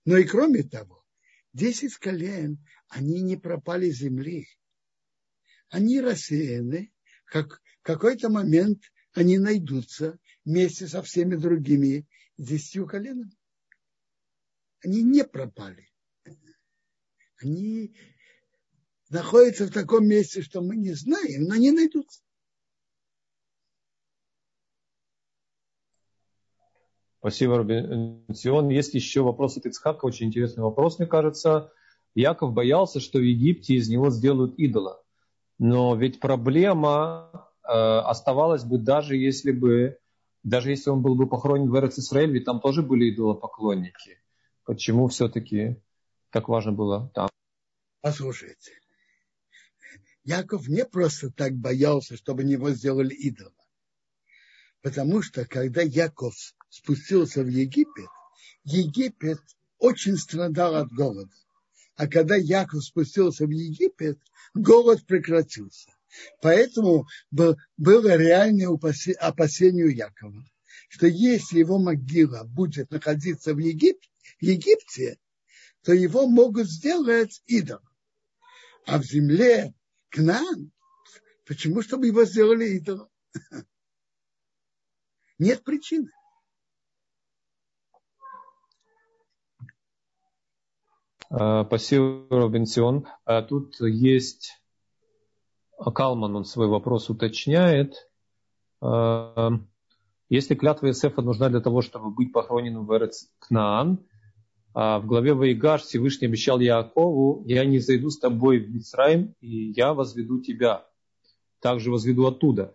Но и кроме того, десять колен, они не пропали земли. Они рассеяны, как в какой-то момент они найдутся вместе со всеми другими десятью коленами. Они не пропали. Они находятся в таком месте, что мы не знаем, но они найдутся. Спасибо, Рубен Есть еще вопрос от Ицхака, очень интересный вопрос, мне кажется. Яков боялся, что в Египте из него сделают идола. Но ведь проблема э, оставалась бы даже если бы, даже если он был бы похоронен в Эрец Исраиль, ведь там тоже были идолопоклонники. Почему все-таки так важно было там? Послушайте, Яков не просто так боялся, чтобы него сделали идола. Потому что когда Яков спустился в Египет, Египет очень страдал от голода. А когда Яков спустился в Египет, голод прекратился. Поэтому было реальное опасение у Якова, что если его могила будет находиться в Египте, в Египте то его могут сделать идолом. А в земле Кнаан, почему, чтобы его сделали идолом? Нет причины. А, спасибо. А тут есть Калман, он свой вопрос уточняет. А, если клятва Иосифа нужна для того, чтобы быть похороненным в Эрец Кнаан, в главе Ваигаш Всевышний обещал Яакову, я не зайду с тобой в Мицраим, и я возведу тебя. Также возведу оттуда.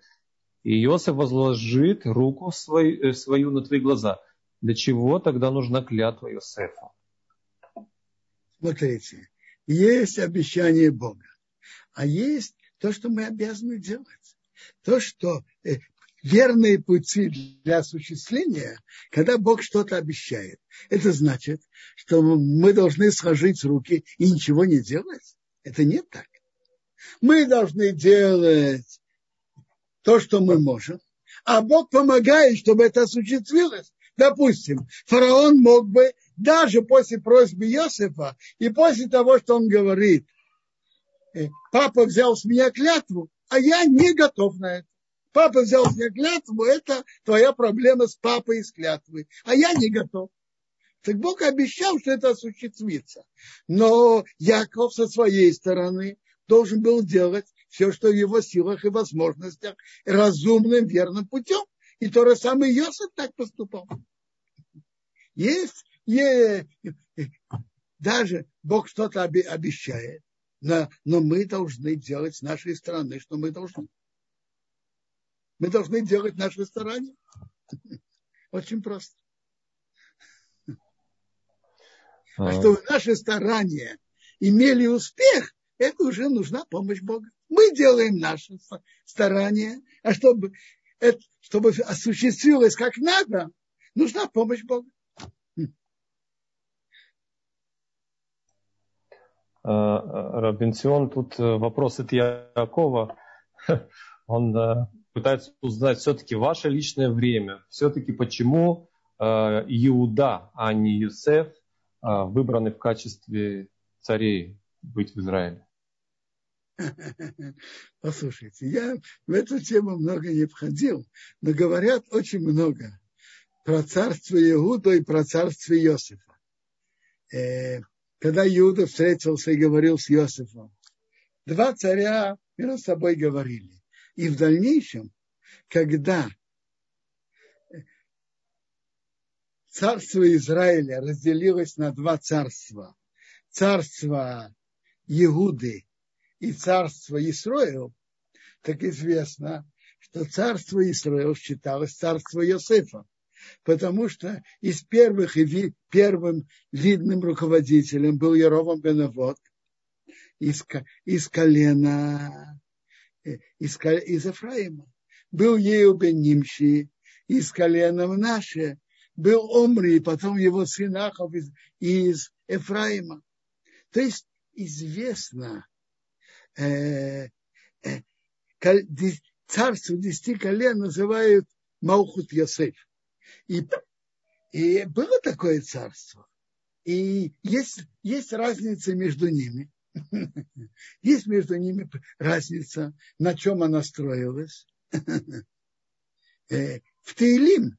И Иосиф возложит руку э, свою на твои глаза. Для чего тогда нужна клятва Иосифа? Смотрите, есть обещание Бога, а есть то, что мы обязаны делать. То, что э, верные пути для осуществления, когда Бог что-то обещает. Это значит, что мы должны сложить руки и ничего не делать. Это не так. Мы должны делать то, что мы можем, а Бог помогает, чтобы это осуществилось. Допустим, фараон мог бы даже после просьбы Иосифа и после того, что он говорит, «Э, папа взял с меня клятву, а я не готов на это. Папа взял с меня клятву, это твоя проблема с папой и с клятвой, а я не готов. Так Бог обещал, что это осуществится. Но Яков со своей стороны должен был делать все, что в его силах и возможностях, разумным, верным путем. И то же самое Иосиф так поступал. Есть, есть даже Бог что-то обещает, но, но мы должны делать с нашей стороны, что мы должны. Мы должны делать наши старания. Очень просто. А чтобы наши старания имели успех, это уже нужна помощь Бога. Мы делаем наши старания, а чтобы, это, чтобы осуществилось как надо, нужна помощь Бога. А, Рабинсион, тут э, вопрос от Якова. Он э, пытается узнать все-таки ваше личное время. Все-таки почему э, Иуда, а не Юсеф, выбраны в качестве царей быть в Израиле? Послушайте, я в эту тему много не входил, но говорят очень много про царство Иуда и про царство Иосифа. Когда Иуда встретился и говорил с Иосифом, два царя между собой говорили. И в дальнейшем, когда царство Израиля разделилось на два царства, царство Иуды и царство Исраил, так известно, что царство Исраил считалось царство Иосифа, потому что из первых и первым видным руководителем был Яровом Бенавод из, из колена э, из, из Ефраима. Был Еу бен Нимши из колена Мнаше, был Омри, потом его сын Ахов из, из Ефраима. То есть известно э, э, царство десяти колен называют Маухут Йосеф. И, и было такое царство. И есть, есть разница между ними. Есть между ними разница, на чем она строилась. Э, в Таилим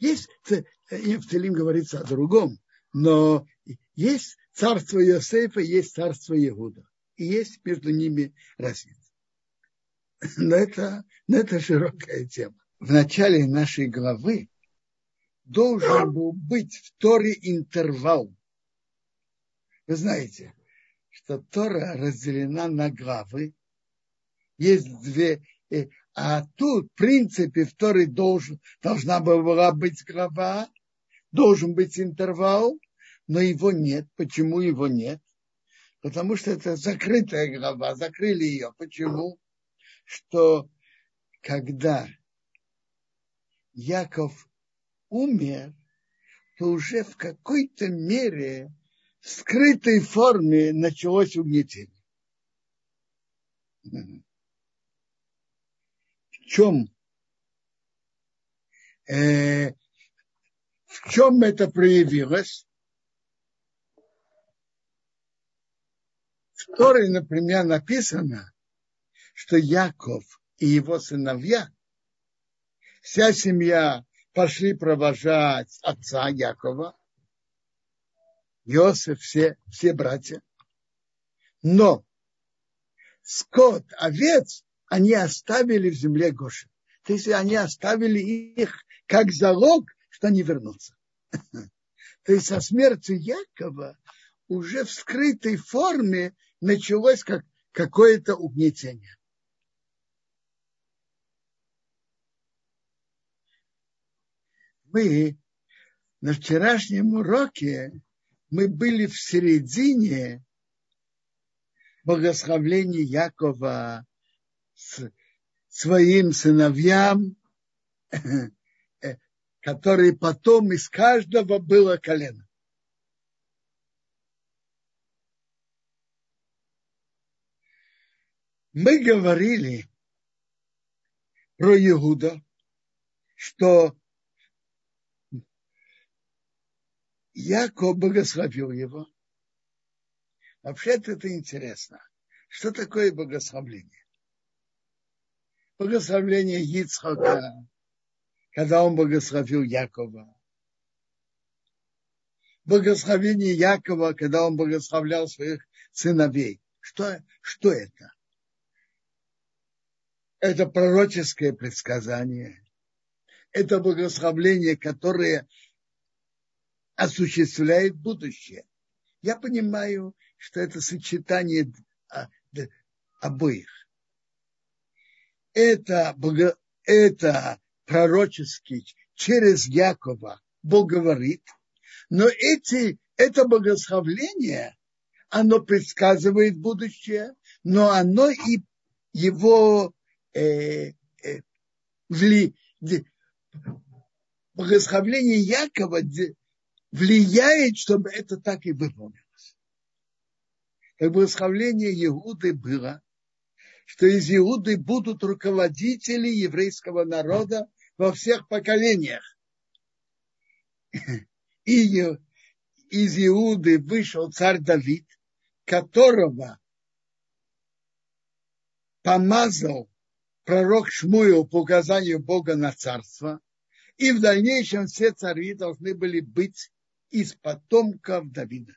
есть, в Таилим говорится о другом, но есть царство Иосифа, есть царство Иуда. И есть между ними разница. Но это, но это широкая тема. В начале нашей главы должен был быть второй интервал. Вы знаете, что Тора разделена на главы. Есть две, э, а тут, в принципе, второй должен, должна была быть глава, должен быть интервал, но его нет. Почему его нет? Потому что это закрытая глава, закрыли ее. Почему? Что когда Яков умер, то уже в какой-то мере в скрытой форме началось угнетение. В чем? Э, в чем это проявилось? В Торе, например, написано, что Яков и его сыновья, вся семья пошли провожать отца Якова, Иосиф, все, все братья. Но скот, овец они оставили в земле Гоши. То есть они оставили их как залог, что они вернутся. То есть со смертью Якова уже в скрытой форме началось как какое-то угнетение. Мы на вчерашнем уроке мы были в середине благословления Якова с своим сыновьям, которые потом из каждого было колено. Мы говорили про Иуда, что Яков благословил его. Вообще-то это интересно. Что такое благословление? Благословление Ицхака, когда он благословил Якова. Благословение Якова, когда он благословлял своих сыновей. Что, что это? Это пророческое предсказание. Это благословление, которое осуществляет будущее. Я понимаю, что это сочетание а, обоих. Это, это пророческий через Якова Бог говорит, но эти, это богословление, оно предсказывает будущее, но оно и его э, э, вли, богословление Якова влияет, чтобы это так и выполнилось. Как благословление Иуды было, что из Иуды будут руководители еврейского народа во всех поколениях. И из Иуды вышел царь Давид, которого помазал пророк Шмуил по указанию Бога на царство, и в дальнейшем все цари должны были быть из потомков Давида,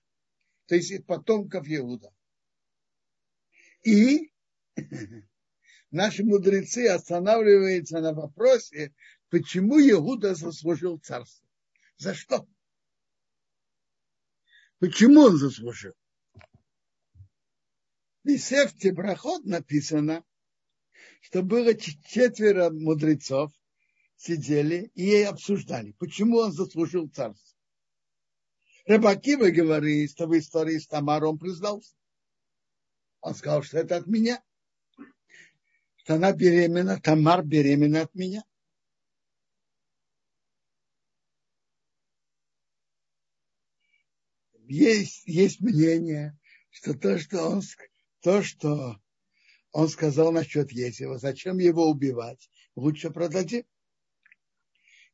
то есть из потомков Иуда. И наши мудрецы останавливаются на вопросе, почему Иуда заслужил царство. За что? Почему он заслужил? В Сефте Брахот написано, что было четверо мудрецов, сидели и обсуждали, почему он заслужил царство. Рыбакива говорит, что в истории с Тамарой он признался. Он сказал, что это от меня. Что она беременна, Тамар беременна от меня. Есть, есть мнение, что то, что он, то, что он сказал насчет Есева, зачем его убивать, лучше продадим.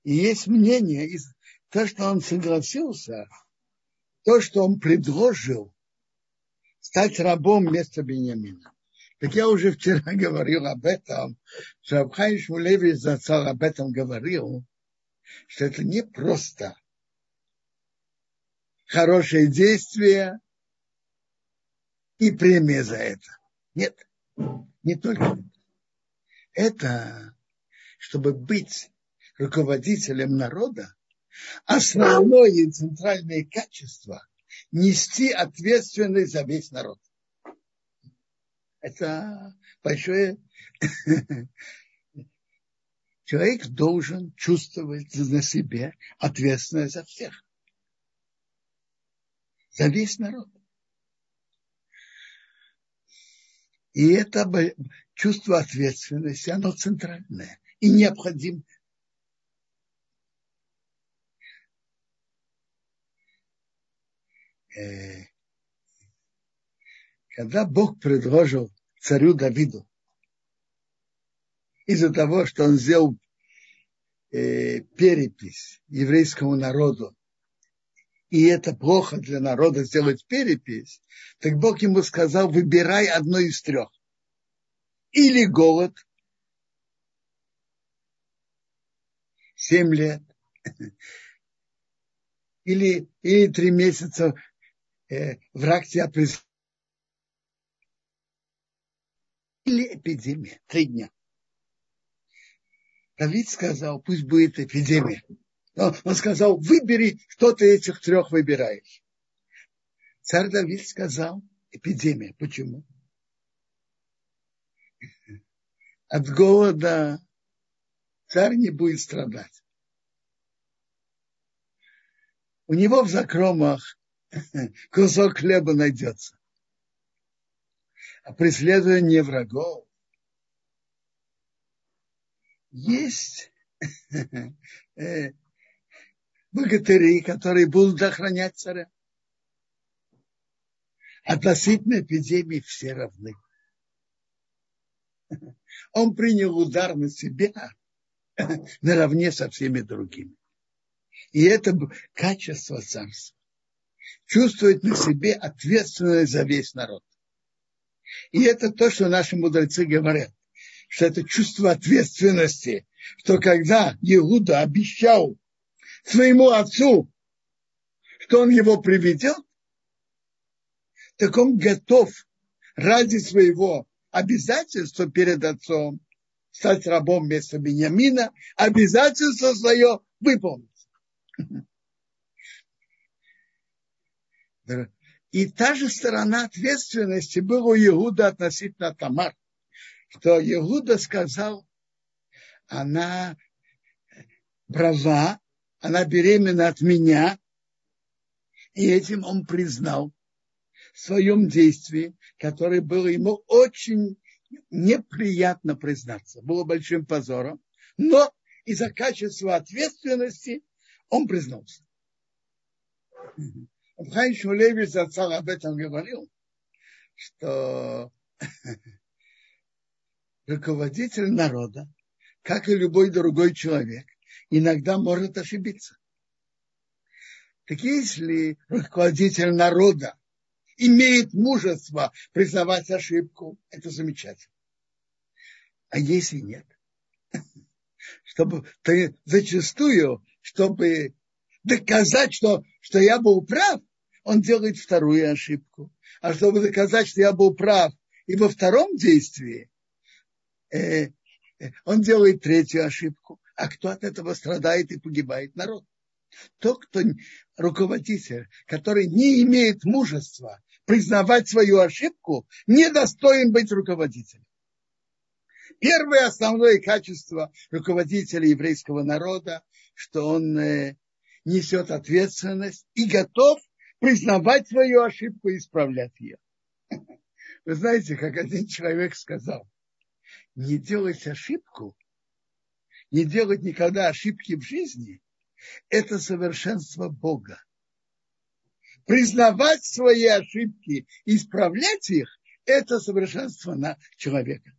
И есть мнение, то, что он согласился, то, что он предложил, стать рабом вместо Бениамина. Так я уже вчера говорил об этом, что Абхай Шмулеви Зацал об этом говорил, что это не просто хорошее действие и премия за это. Нет, не только это. чтобы быть руководителем народа, основное и центральное качество – нести ответственность за весь народ. Это большое... Человек должен чувствовать на себе ответственность за всех. За весь народ. И это чувство ответственности, оно центральное и необходимое. Э, когда Бог предложил царю Давиду, из-за того, что он сделал э, перепись еврейскому народу, и это плохо для народа сделать перепись, так Бог ему сказал, выбирай одно из трех. Или голод, семь лет, или, или три месяца э, враг тебя преследует, или эпидемия, три дня. Давид сказал, пусть будет эпидемия. Он сказал, выбери, что ты этих трех выбираешь. Царь Давид сказал, эпидемия. Почему? От голода царь не будет страдать. У него в закромах кусок хлеба найдется. А преследование врагов есть э, богатыри, которые будут охранять царя. Относительно эпидемии все равны. Он принял удар на себя наравне со всеми другими. И это качество царства. Чувствовать на себе ответственность за весь народ. И это то, что наши мудрецы говорят, что это чувство ответственности, что когда Иуда обещал своему отцу, что он его приведет, так он готов ради своего обязательства перед отцом стать рабом вместо Бениамина, обязательство свое выполнить. И та же сторона ответственности была у Иуда относительно Тамар, что Иуда сказал, она права, она беременна от меня, и этим он признал в своем действии, которое было ему очень неприятно признаться, было большим позором, но из-за качества ответственности он признался. Абхай Шулевич зацал об этом говорил, что руководитель народа, как и любой другой человек, иногда может ошибиться. Так если руководитель народа имеет мужество признавать ошибку, это замечательно. А если нет? Чтобы ты зачастую, чтобы доказать, что, что я был прав, он делает вторую ошибку. А чтобы доказать, что я был прав и во втором действии, э, э он делает третью ошибку а кто от этого страдает и погибает? Народ. Тот, кто руководитель, который не имеет мужества признавать свою ошибку, не достоин быть руководителем. Первое основное качество руководителя еврейского народа, что он э, несет ответственность и готов признавать свою ошибку и исправлять ее. Вы знаете, как один человек сказал, не делать ошибку не делать никогда ошибки в жизни, это совершенство Бога. признавать свои ошибки, исправлять их, это совершенство на человека.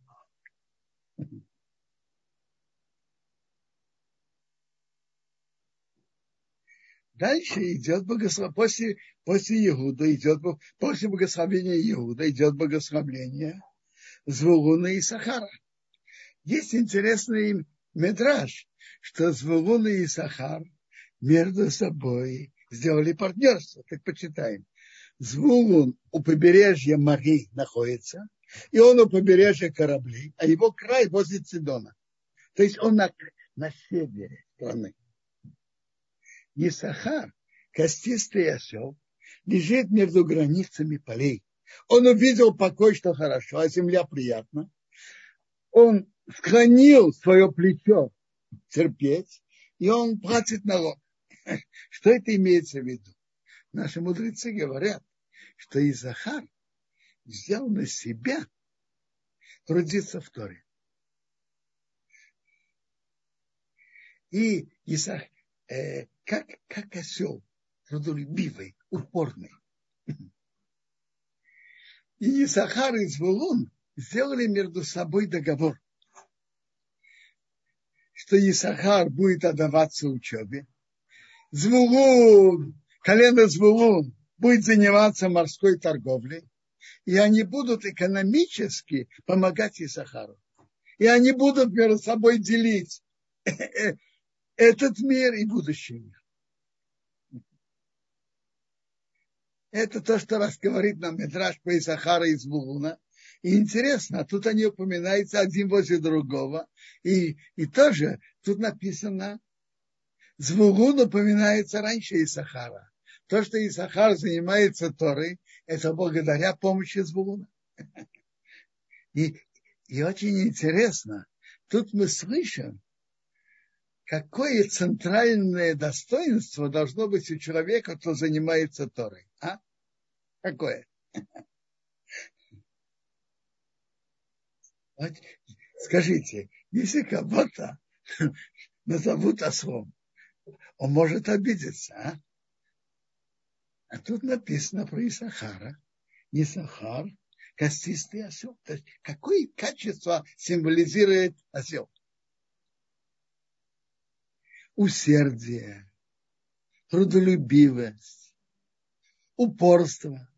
Дальше идет богословение, после, после Иуда идет, после благословения Иуда идет благословение Звулуна и Сахара. Есть интересный медраж, что Звулуна и Сахар между собой сделали партнерство. Так почитаем. Звулун у побережья Мари находится, и он у побережья кораблей, а его край возле Цидона. То есть он на, на севере страны. Исахар, костистый осел, лежит между границами полей. Он увидел покой, что хорошо, а земля приятна. Он склонил свое плечо терпеть, и он платит налог. Что это имеется в виду? Наши мудрецы говорят, что Изахар взял на себя трудиться в Торе. И Исах, э, как, как осел, трудолюбивый, упорный. И Исахар и Звулун сделали между собой договор, что Исахар будет отдаваться учебе, Звулун, колено Звулун будет заниматься морской торговлей, и они будут экономически помогать Исахару. И они будут между собой делить этот мир и будущий мир. Это то, что раз говорит нам Медраж по Исахара из Булуна. И интересно, тут они упоминаются один возле другого. И, и тоже тут написано, Звулун упоминается раньше Исахара. То, что Исахар занимается Торой, это благодаря помощи Звулуна. И, и очень интересно, тут мы слышим, какое центральное достоинство должно быть у человека, кто занимается Торой. А? Какое? скажите, если кого-то назовут ослом, он может обидеться, а? А тут написано про Исахара. Исахар – костистый осел. То есть, какое качество символизирует осел? Усердие, трудолюбивость, упорство.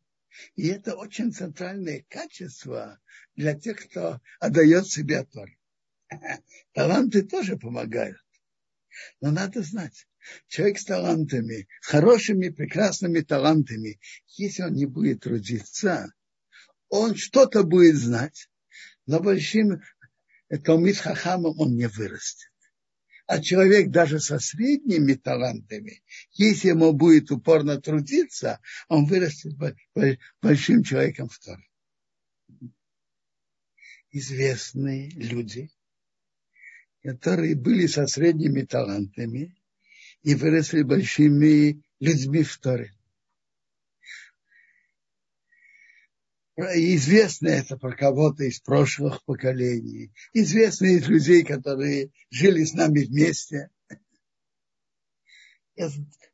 И это очень центральное качество для тех, кто отдает себе Тор. Таланты тоже помогают. Но надо знать, человек с талантами, хорошими, прекрасными талантами, если он не будет трудиться, он что-то будет знать, но большим Талмит Хахамом он не вырастет. А человек даже со средними талантами, если ему будет упорно трудиться, он вырастет большим человеком в Торе. Известные люди, которые были со средними талантами, и выросли большими людьми в Торе. Известно это про кого-то из прошлых поколений. Известно из людей, которые жили с нами вместе. Я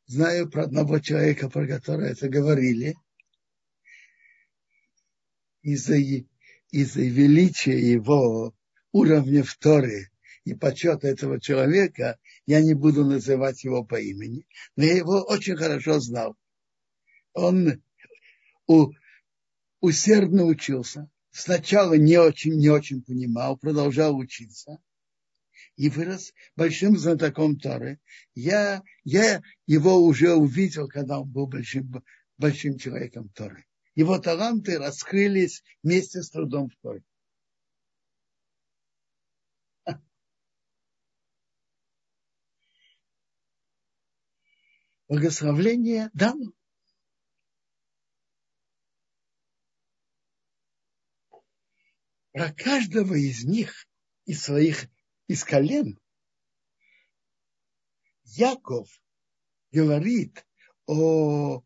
знаю про одного человека, про которого это говорили. Из-за из величия его уровня в Торе и почета этого человека я не буду называть его по имени, но я его очень хорошо знал. Он у, усердно учился. Сначала не очень, не очень понимал, продолжал учиться. И вырос большим знатоком Торы. Я, я его уже увидел, когда он был большим, большим человеком Торы. Его таланты раскрылись вместе с трудом в Торе. благословление дано. Про каждого из них, из своих, из колен, Яков говорит о,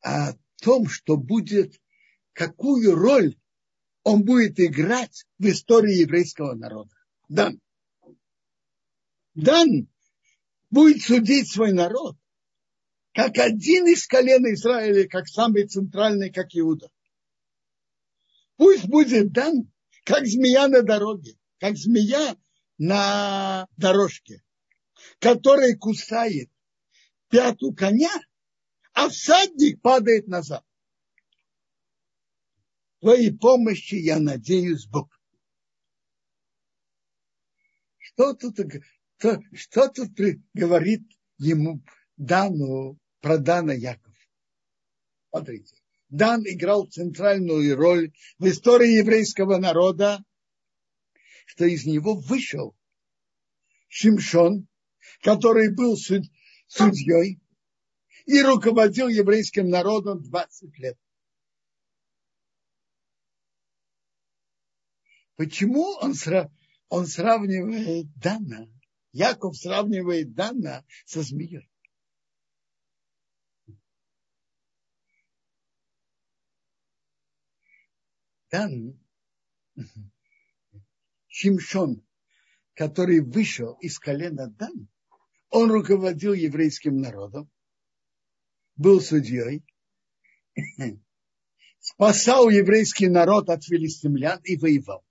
о том, что будет, какую роль он будет играть в истории еврейского народа. Дан. Дан будет судить свой народ, как один из колен Израиля, как самый центральный, как Иуда. Пусть будет дан, как змея на дороге, как змея на дорожке, которая кусает пяту коня, а всадник падает назад. Твоей помощи я надеюсь, Бог. Что тут, что тут говорит ему Дану про Дана Яков? Смотрите. Дан играл центральную роль в истории еврейского народа, что из него вышел Шимшон, который был судьей и руководил еврейским народом 20 лет. Почему он, он сравнивает Дана? Яков сравнивает Дана со змеей. Дан, Шимшон, который вышел из колена Дан, он руководил еврейским народом, был судьей, спасал еврейский народ от филистимлян и воевал.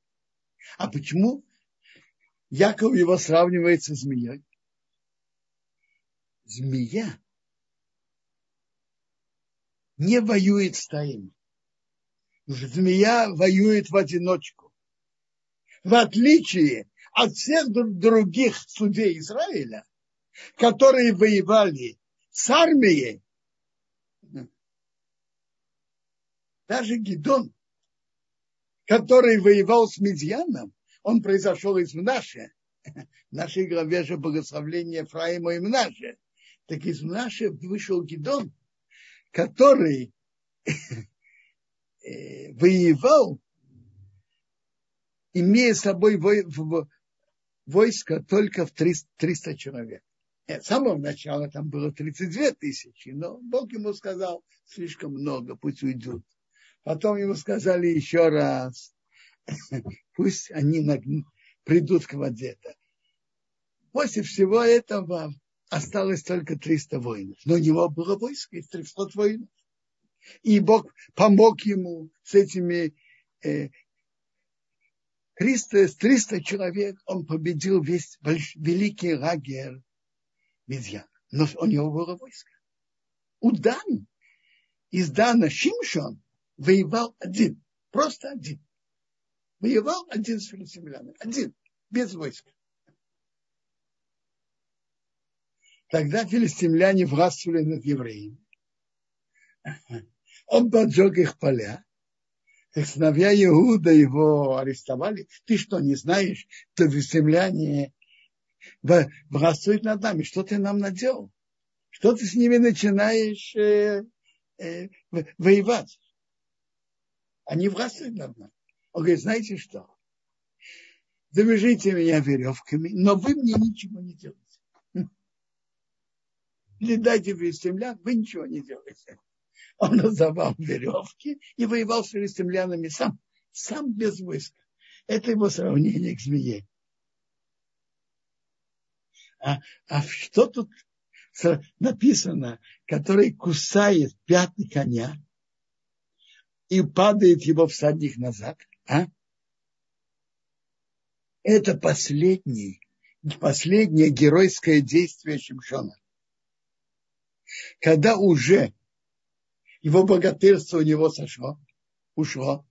А почему Яков его сравнивает со змеей? Змея не воюет стаями. Змея воюет в одиночку. В отличие от всех других судей Израиля, которые воевали с армией, даже Гидон, который воевал с Медьяном, он произошел из Мнаше. В нашей главе же благословление Ефраима и Мнаше. Так из Мнаше вышел Гидон, который воевал, имея с собой войско только в 300 человек. Нет, с самого начала там было 32 тысячи, но Бог ему сказал, слишком много, пусть уйдут. Потом ему сказали еще раз, пусть они придут к воде. -то. После всего этого осталось только 300 воинов. Но у него было войско из 300 воинов. И Бог помог ему с этими э, 300, 300 человек. Он победил весь больш, великий лагерь Медьяна. Но у него было войско. У Дан, из Дана Шимшон воевал один. Просто один. Воевал один с филистимлянами. Один. Без войска. Тогда филистимляне властвовали над евреями. Он поджег их поля. Так сыновья Иуда его арестовали. Ты что, не знаешь, что филистимляне властвуют над нами? Что ты нам наделал? Что ты с ними начинаешь э, э, воевать? Они властвуют над нами. Он говорит, знаете что? Завяжите меня веревками, но вы мне ничего не делаете. Или дайте филистимлян, вы ничего не делаете. Он разорвал веревки и воевал с филистимлянами сам, сам без войска. Это его сравнение к змее. А, а что тут написано, который кусает пятый коня и падает его всадник назад? А? Это последний, последнее геройское действие Шимшона. Когда уже его богатырство у него сошло, ушло,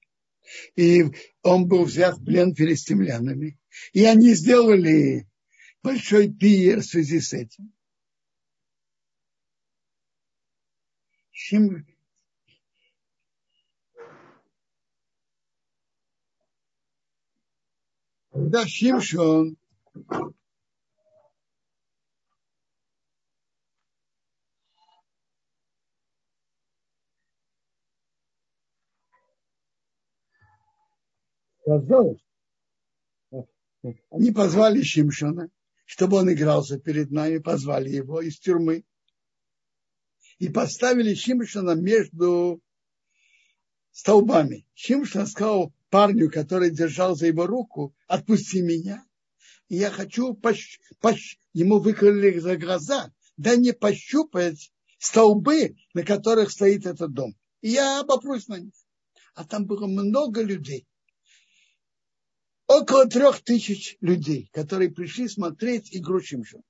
и он был взят в плен филистимлянами, и они сделали большой пиер в связи с этим. Шим, Когда Шимшон сказал, они позвали Шимшона, чтобы он игрался перед нами, позвали его из тюрьмы. И поставили Шимшона между столбами. Шимшон сказал, парню, который держал за его руку, отпусти меня. я хочу, пощ... Пощ... ему выкрыли за глаза, да не пощупать столбы, на которых стоит этот дом. И я обопрусь на них. А там было много людей. Около трех тысяч людей, которые пришли смотреть игру Шимшона.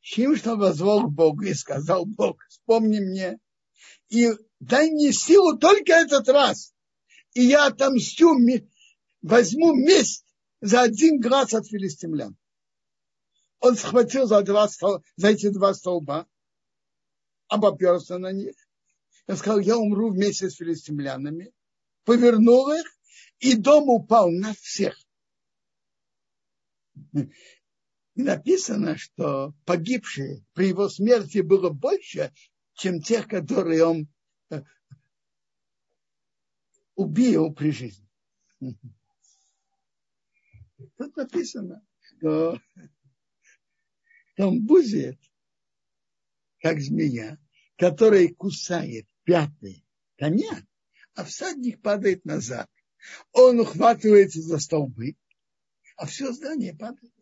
Шимшон возвал к Богу и сказал, Бог, вспомни мне и дай мне силу только этот раз. И я отомстю, возьму месть за один глаз от филистимлян. Он схватил за, два, за эти два столба, обоперся на них. Я сказал, я умру вместе с филистимлянами. Повернул их, и дом упал на всех. И написано, что погибшие при его смерти было больше, чем тех, которые он э, убил при жизни. Тут написано, что там будет, как змея, которая кусает пятый коня, а всадник падает назад. Он ухватывается за столбы, а все здание падает.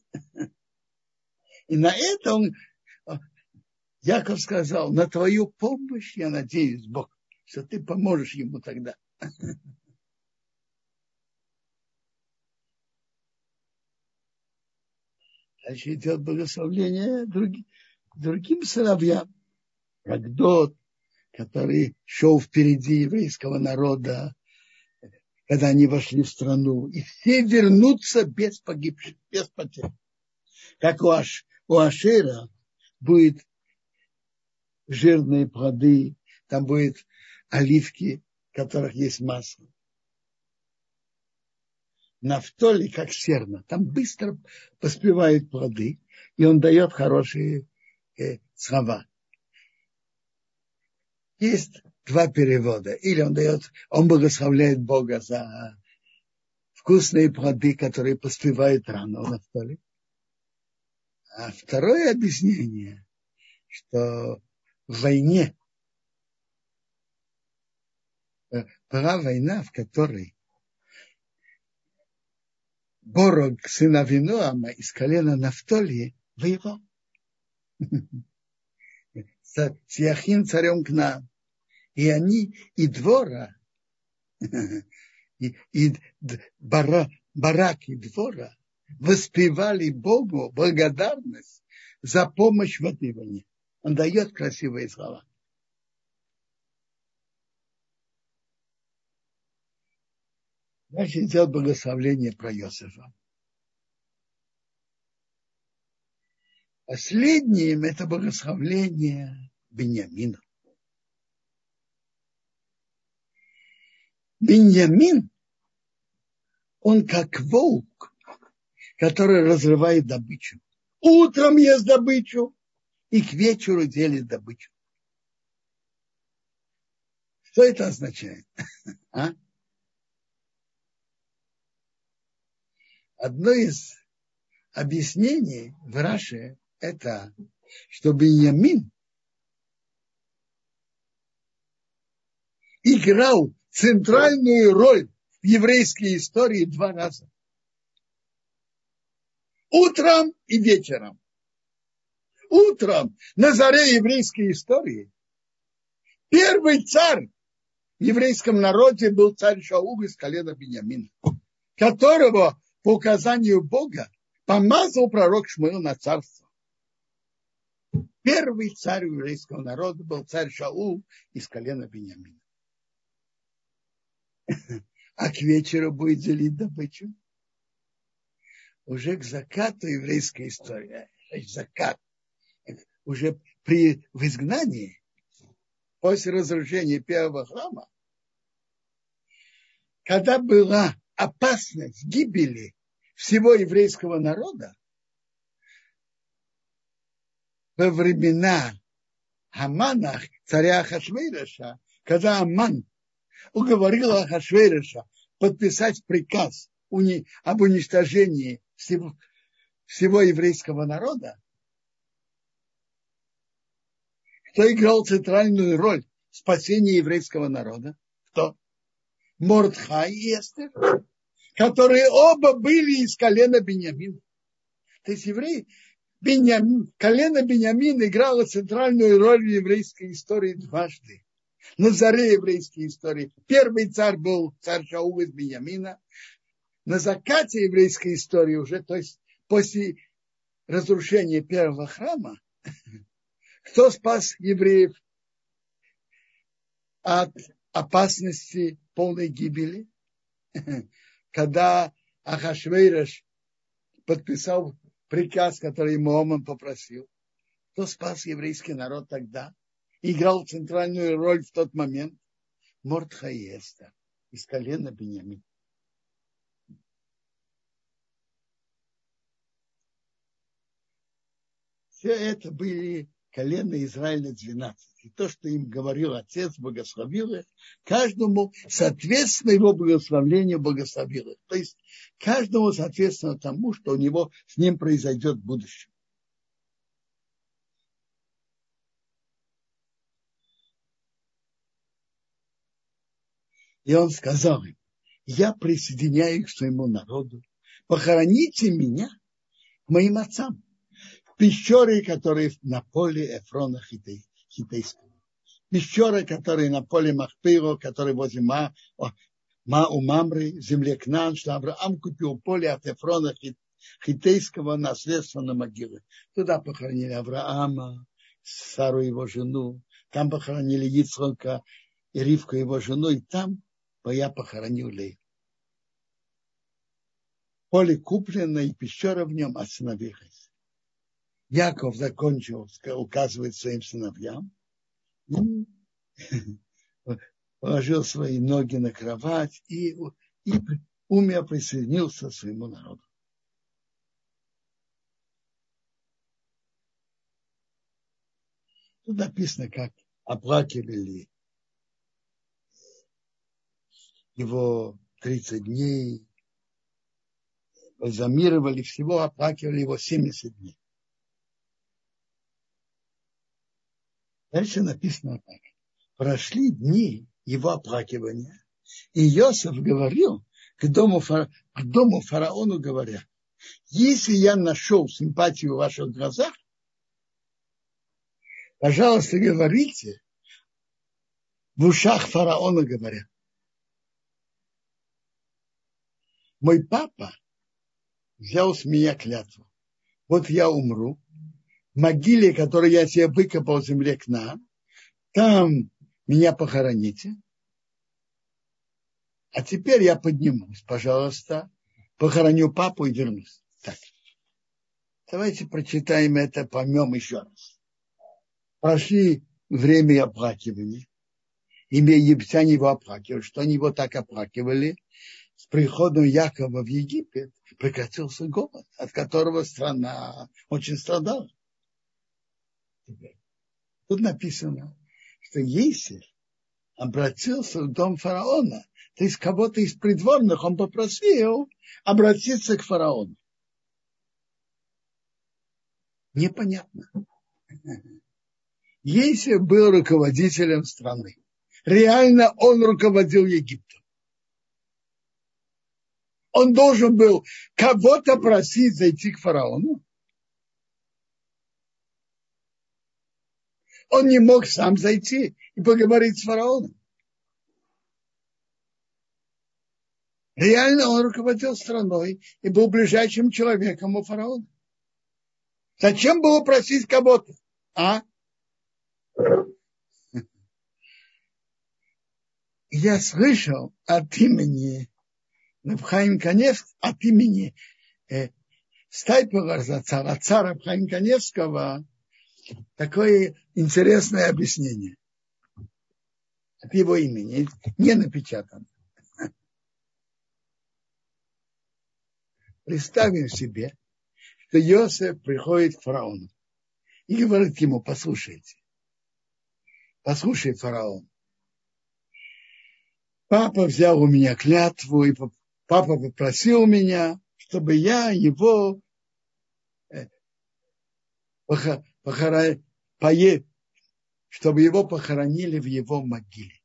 И на это он, Яков сказал, на твою помощь я надеюсь, Бог, что ты поможешь ему тогда. Дальше идет благословление другим, другим сыновьям. Рагдот, который шел впереди еврейского народа, когда они вошли в страну. И все вернутся без погибших, без потерь. Как у, Аш, у Ашира будет жирные плоды, там будет оливки, в которых есть масло. Нафтоли, как серна, там быстро поспевают плоды, и он дает хорошие э, слова. Есть два перевода. Или он дает, он благословляет Бога за вкусные плоды, которые поспевают рано на столе. А второе объяснение, что в войне э, была война, в которой Борог, сына Винуама из колена Нафтолии, воевал. С Яхин царем к нам. И они, и двора, и, и бара, барак двора воспевали Богу благодарность за помощь в войне. Он дает красивые слова. Значит, идет благословление про Иосифа. Последним это благословление Беньямина. Беньямин, он как волк, который разрывает добычу. Утром ест добычу и к вечеру делит добычу. Что это означает? А? Одно из объяснений в Раше это, что Беньямин играл центральную роль в еврейской истории два раза. Утром и вечером. Утром на заре еврейской истории первый царь в еврейском народе был царь Шаул из колена Бениамина, которого по указанию Бога помазал пророк Шмуил на царство. Первый царь еврейского народа был царь Шаул из колена Бениамина. А к вечеру будет делить добычу. Уже к закату еврейской истории, закат, уже при, в изгнании, после разрушения первого храма, когда была опасность гибели всего еврейского народа во времена Хамана, царя Хашвейраша, когда Аман уговорил Ахашвейраша подписать приказ об уничтожении всего, всего еврейского народа, кто играл центральную роль в спасении еврейского народа? Кто? Мордхай и Эстер которые оба были из колена Бениамина. То есть евреи, Беньям, колено Беньямин играло центральную роль в еврейской истории дважды. На заре еврейской истории. Первый царь был царь Шаул из Беньямина. На закате еврейской истории уже, то есть после разрушения первого храма, кто спас евреев от опасности полной гибели? Когда Ахашвейраш подписал приказ, который Оман попросил, кто спас еврейский народ тогда, играл центральную роль в тот момент, Мортхаеста из колена Бениамина. Все это были колено Израиля 12. И то, что им говорил Отец, благословил их, каждому соответственно его благословлению благословил их. То есть каждому соответственно тому, что у него с ним произойдет в будущем. И он сказал им, я присоединяюсь к своему народу, похороните меня к моим отцам пещеры, которые на поле Эфрона Хитейского. Пещеры, которые на поле Махпиро, которые возле Ма, Ма у Мамры, земле Кнан, что Авраам купил поле от Эфрона Хитейского наследства на могилы. Туда похоронили Авраама, Сару его жену, там похоронили Ицхока и Ривку его жену, и там я похоронил Лей. Поле куплено, и пещера в нем сыновей Яков закончил, указывает своим сыновьям, положил свои ноги на кровать и, и умя присоединился к своему народу. Тут написано, как оплакивали его 30 дней, бальзамировали всего, оплакивали его 70 дней. Дальше написано так. Прошли дни его оплакивания, и Йосиф говорил к дому, к дому фараону, говоря, если я нашел симпатию в ваших глазах, пожалуйста, говорите, в ушах фараона говоря. Мой папа взял с меня клятву. Вот я умру, могиле, которую я себе выкопал в земле к нам, там меня похороните. А теперь я поднимусь, пожалуйста, похороню папу и вернусь. Так. Давайте прочитаем это, поймем еще раз. Прошли время оплакивания. Имя египтяне его оплакивали. Что они его так оплакивали? С приходом Якова в Египет прекратился голод, от которого страна очень страдала. Тут написано, что Есиф обратился в дом фараона, то есть кого-то из придворных он попросил обратиться к фараону. Непонятно. Есиф был руководителем страны. Реально он руководил Египтом. Он должен был кого-то просить зайти к фараону. Он не мог сам зайти и поговорить с фараоном. Реально он руководил страной и был ближайшим человеком у фараона. Зачем было просить кого-то? А? Я слышал от имени Рабхаим Канев, от имени э, Стайпера, отца Рабхаим Каневского, такое интересное объяснение. От его имени, не напечатано. Представим себе, что Йосеф приходит к фараону и говорит ему, послушайте, послушай, фараон, папа взял у меня клятву, и папа попросил меня, чтобы я его э, похора... пое... чтобы его похоронили в его могиле.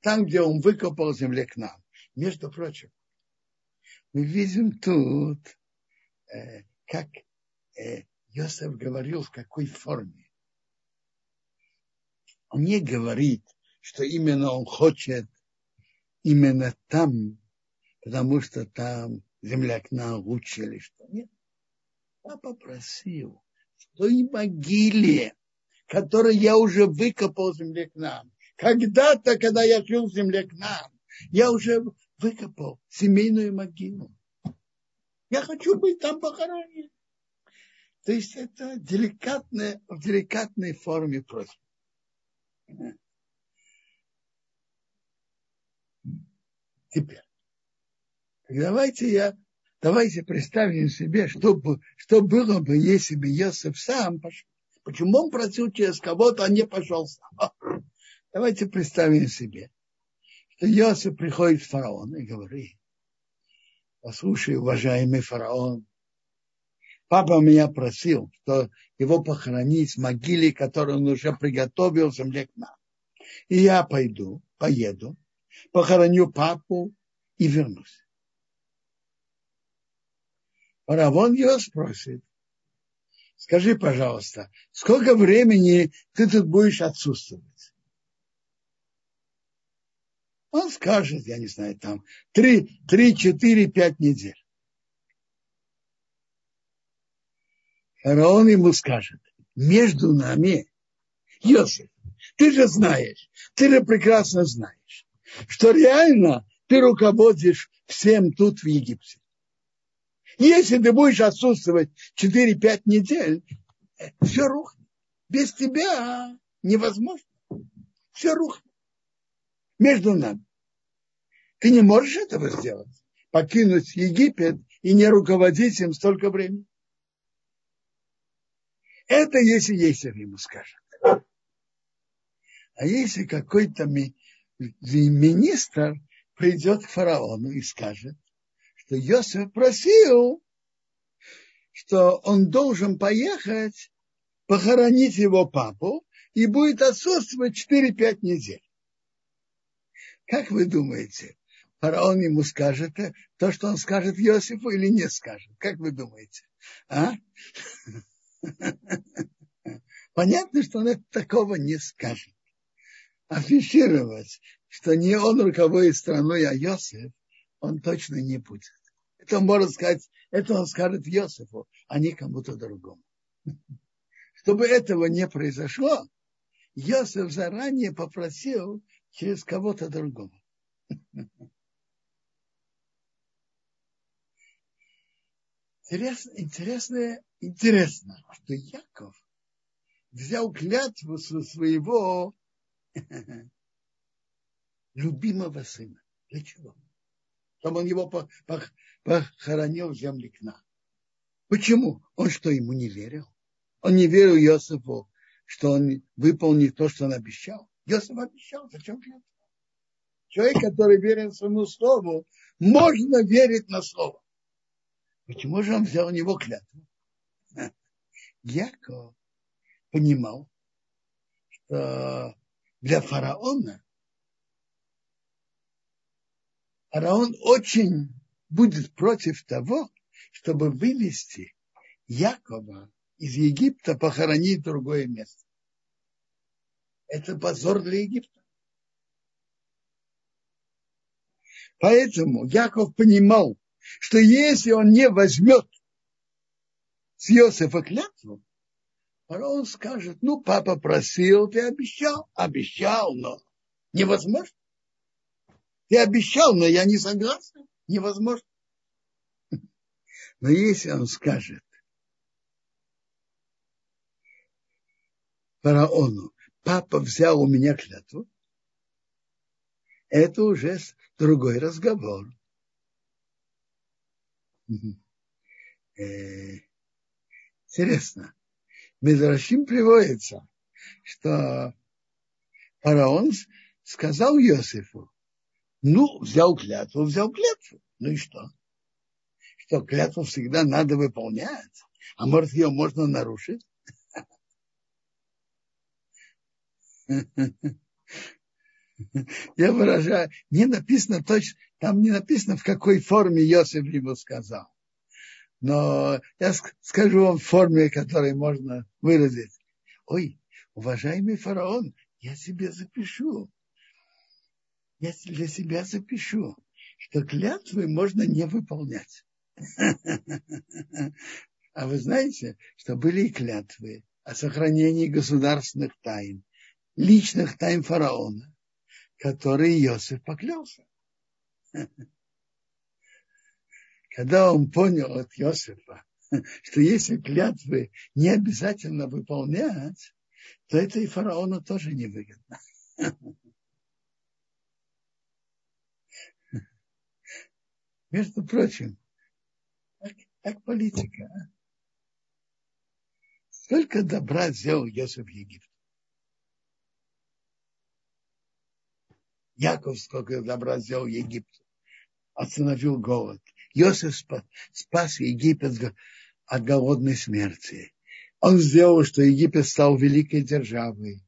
Там, где он выкопал земле к нам. Между прочим, мы видим тут, э, как Йосеф говорил, в какой форме. Он не говорит, что именно он хочет именно там, потому что там земля к нам лучше или что. Нет. Папа просил в той могиле, которую я уже выкопал земле к нам. Когда-то, когда я жил в земле к нам, я уже выкопал семейную могилу. Я хочу быть там похоронен. То есть это деликатная, в деликатной форме просьба. Теперь, давайте я, давайте представим себе, что, что было бы, если бы Йосиф сам пошел. Почему он просил через кого-то, а не пошел сам? Давайте представим себе, что Йосиф приходит в фараон и говорит, послушай, уважаемый фараон, папа меня просил, что его похоронить в могиле, которую он уже приготовил в земле к нам. И я пойду, поеду, похороню папу и вернусь. Фараон его спросит, скажи, пожалуйста, сколько времени ты тут будешь отсутствовать? Он скажет, я не знаю, там, три, три, четыре, пять недель. Фараон ему скажет, между нами, Йосиф, ты же знаешь, ты же прекрасно знаешь, что реально ты руководишь всем тут в Египте. Если ты будешь отсутствовать 4-5 недель, все рухнет. Без тебя невозможно. Все рухнет. Между нами. Ты не можешь этого сделать. Покинуть Египет и не руководить им столько времени. Это если Есер ему скажет. А если какой-то ми, министр придет к фараону и скажет, что Йосиф просил, что он должен поехать похоронить его папу и будет отсутствовать 4-5 недель. Как вы думаете, фараон ему скажет то, что он скажет Йосифу или не скажет? Как вы думаете? А? Понятно, что он такого не скажет. Афишировать, что не он руководит страной, а Йосиф, он точно не будет. Это он может сказать, это он скажет Йосифу, а не кому-то другому. Чтобы этого не произошло, Йосиф заранее попросил через кого-то другого. Интересно, интересно, интересно, что Яков взял клятву со своего любимого сына. Для чего? Чтобы он его похоронил в земле к нам. Почему? Он что, ему не верил? Он не верил Иосифу, что он выполнит то, что он обещал. Иосиф обещал, зачем клятва? Человек, который верен своему слову, можно верить на слово. Почему же он взял у него клятву? Яков понимал, что для фараона фараон очень будет против того, чтобы вывести Якова из Египта, похоронить другое место. Это позор для Египта. Поэтому Яков понимал, что если он не возьмет с Иосифа клятву, фараон скажет, ну, папа просил, ты обещал. Обещал, но невозможно. Ты обещал, но я не согласен. Невозможно. Но если он скажет фараону, папа взял у меня клятву, это уже другой разговор. Э, интересно. Медрашим приводится, что фараон сказал Иосифу, ну, взял клятву, взял клятву. Ну и что? Что клятву всегда надо выполнять, а может ее можно нарушить? Я выражаю, не написано точно, там не написано, в какой форме Иосиф ему сказал. но я скажу вам форме, которой можно выразить. Ой, уважаемый фараон, я себе запишу. Я для себя запишу, что клятвы можно не выполнять. А вы знаете, что были и клятвы о сохранении государственных тайн, личных тайн фараона, которые Иосиф поклялся. Когда он понял от Иосифа, что если клятвы не обязательно выполнять, то это и фараону тоже невыгодно. Между прочим, как, как политика. А? Сколько добра сделал Йосиф в Египте? Яков сколько добра сделал Египту. Остановил голод. Йосиф спас Египет от голодной смерти. Он сделал, что Египет стал великой державой.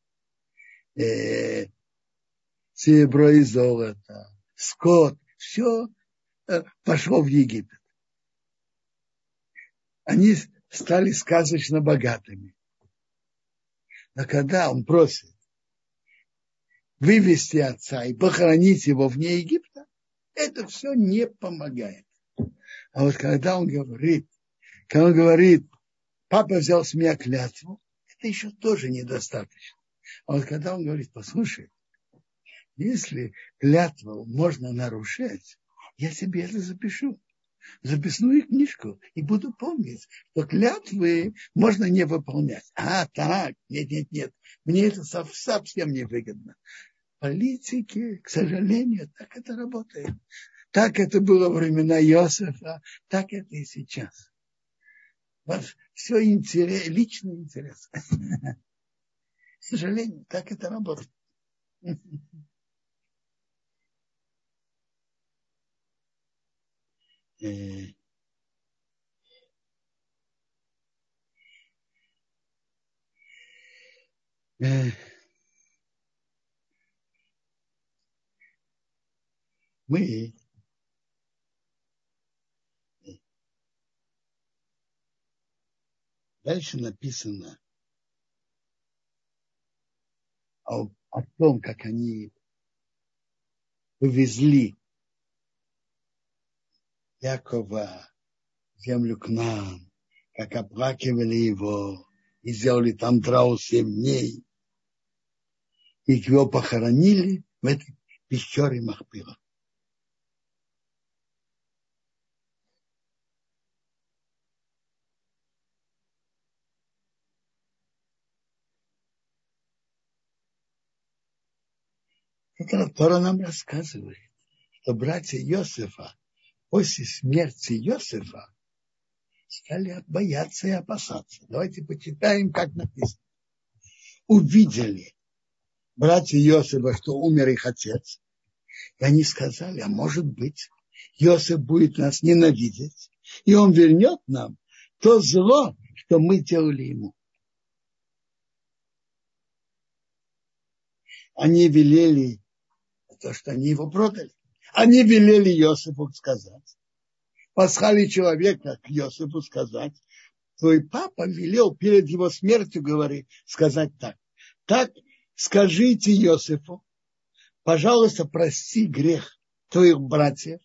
Э, серебро и золото, скот, все пошло в Египет. Они стали сказочно богатыми. Но когда он просит вывести отца и похоронить его вне Египта, это все не помогает. А вот когда он говорит, когда он говорит, папа взял с меня клятву, это еще тоже недостаточно. А вот когда он говорит, послушай, если клятву можно нарушать, я себе это запишу записную книжку и буду помнить, что клятвы можно не выполнять. А, так, нет, нет, нет, мне это совсем не выгодно. Политики, к сожалению, так это работает. Так это было во времена Иосифа, так это и сейчас. Ваш все интерес, личный интерес. К сожалению, так это работает. э, э, мы дальше написано о, о том, как они повезли Якова землю к нам, как оплакивали его и сделали там траур семь дней. И его похоронили в этой пещере Махпила. Это Тора нам рассказывает, что братья Иосифа после смерти Иосифа стали бояться и опасаться. Давайте почитаем, как написано. Увидели братья Иосифа, что умер их отец, и они сказали, а может быть, Иосиф будет нас ненавидеть, и он вернет нам то зло, что мы делали ему. Они велели то, что они его продали. Они велели Иосифу сказать. Послали человека к Иосифу сказать. Твой папа велел перед его смертью говорить, сказать так. Так скажите Иосифу, пожалуйста, прости грех твоих братьев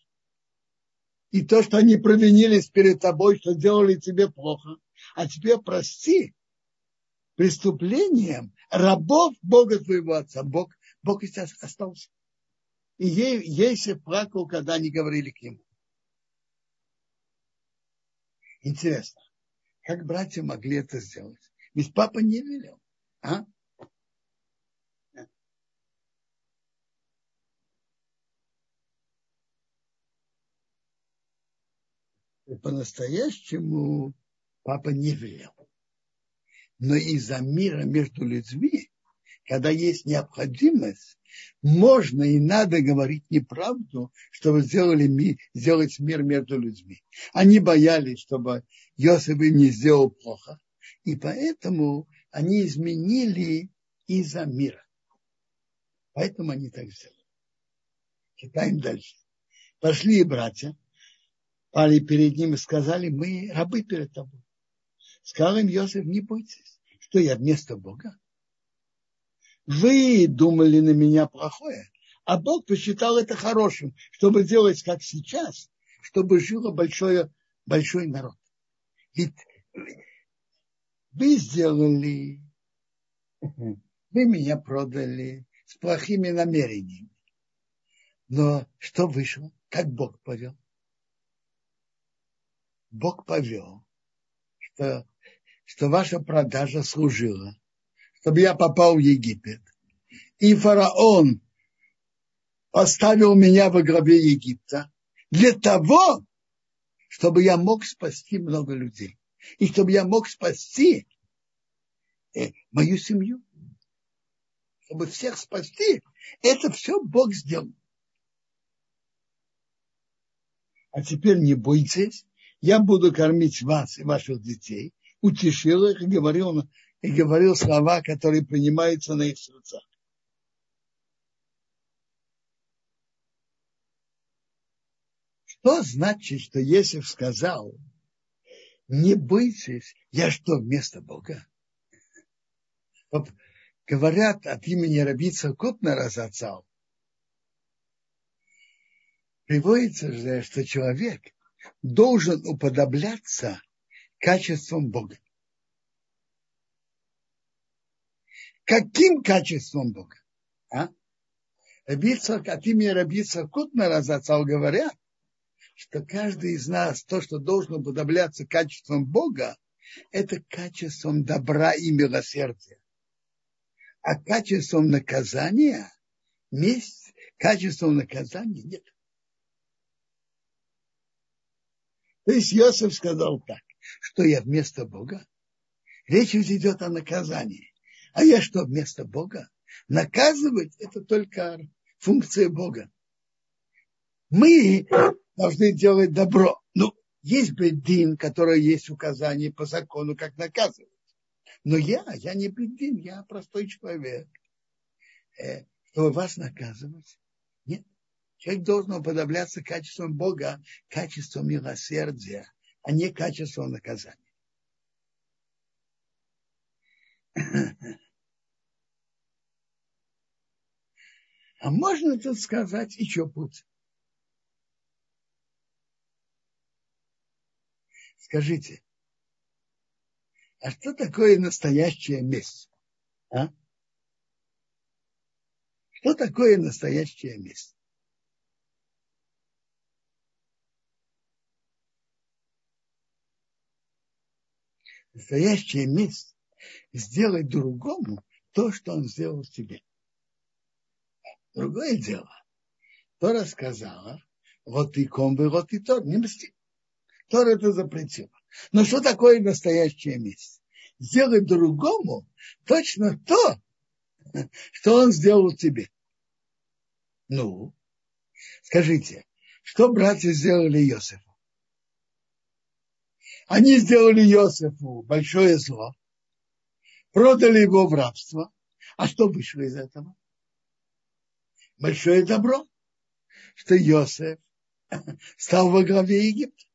и то, что они провинились перед тобой, что делали тебе плохо. А тебе прости преступлением рабов Бога твоего отца. Бог, Бог сейчас остался. И Ейсев плакал, когда они говорили к нему. Интересно, как братья могли это сделать? Ведь папа не велел. А? По-настоящему папа не велел. Но из-за мира между людьми, когда есть необходимость, можно и надо говорить неправду, чтобы сделали ми, сделать мир между людьми. Они боялись, чтобы Йосиф им не сделал плохо. И поэтому они изменили из-за мира. Поэтому они так сделали. Читаем дальше. Пошли братья. пали перед ним и сказали, мы рабы перед тобой. Сказал им Йосиф, не бойтесь, что я вместо Бога. Вы думали на меня плохое, а Бог посчитал это хорошим, чтобы делать как сейчас, чтобы жило большое, большой народ. Ведь вы сделали, вы меня продали с плохими намерениями. Но что вышло? Как Бог повел? Бог повел, что, что ваша продажа служила, чтобы я попал в Египет. И фараон оставил меня во главе Египта для того, чтобы я мог спасти много людей. И чтобы я мог спасти э, мою семью. Чтобы всех спасти, это все Бог сделал. А теперь не бойтесь, я буду кормить вас и ваших детей. Утешил их и говорил, и говорил слова, которые принимаются на их сердцах. Что значит, что Есиф сказал, не бойтесь, я что, вместо Бога? Вот говорят от имени Рабица Кутна Разацал, приводится же, что человек должен уподобляться качеством Бога. Каким качеством Бога? А? Рабица, от имени Рабица Кутна Разацал говорят, что каждый из нас, то, что должен уподобляться качеством Бога, это качеством добра и милосердия. А качеством наказания, месть, качеством наказания нет. То есть Иосиф сказал так, что я вместо Бога. Речь ведь идет о наказании. А я что вместо Бога? Наказывать это только функция Бога. Мы должны делать добро. Ну, есть бедин, который есть указание по закону, как наказывать. Но я, я не бедин, я простой человек. Э, чтобы вас наказывать? Нет. Человек должен уподобляться качеством Бога, качеством милосердия, а не качеством наказания. А можно тут сказать еще путь. Скажите, а что такое настоящая месть? А? Что такое настоящая месть? Настоящая месть сделать другому то, что он сделал тебе. Другое дело. То рассказала, вот и комбы, вот и тот, не мсти. Тора это запретила. Но что такое настоящая месть? Сделать другому точно то, что он сделал тебе. Ну, скажите, что братья сделали Иосифу? Они сделали Иосифу большое зло, продали его в рабство. А что вышло из этого? Большое добро, что Иосиф стал во главе Египта.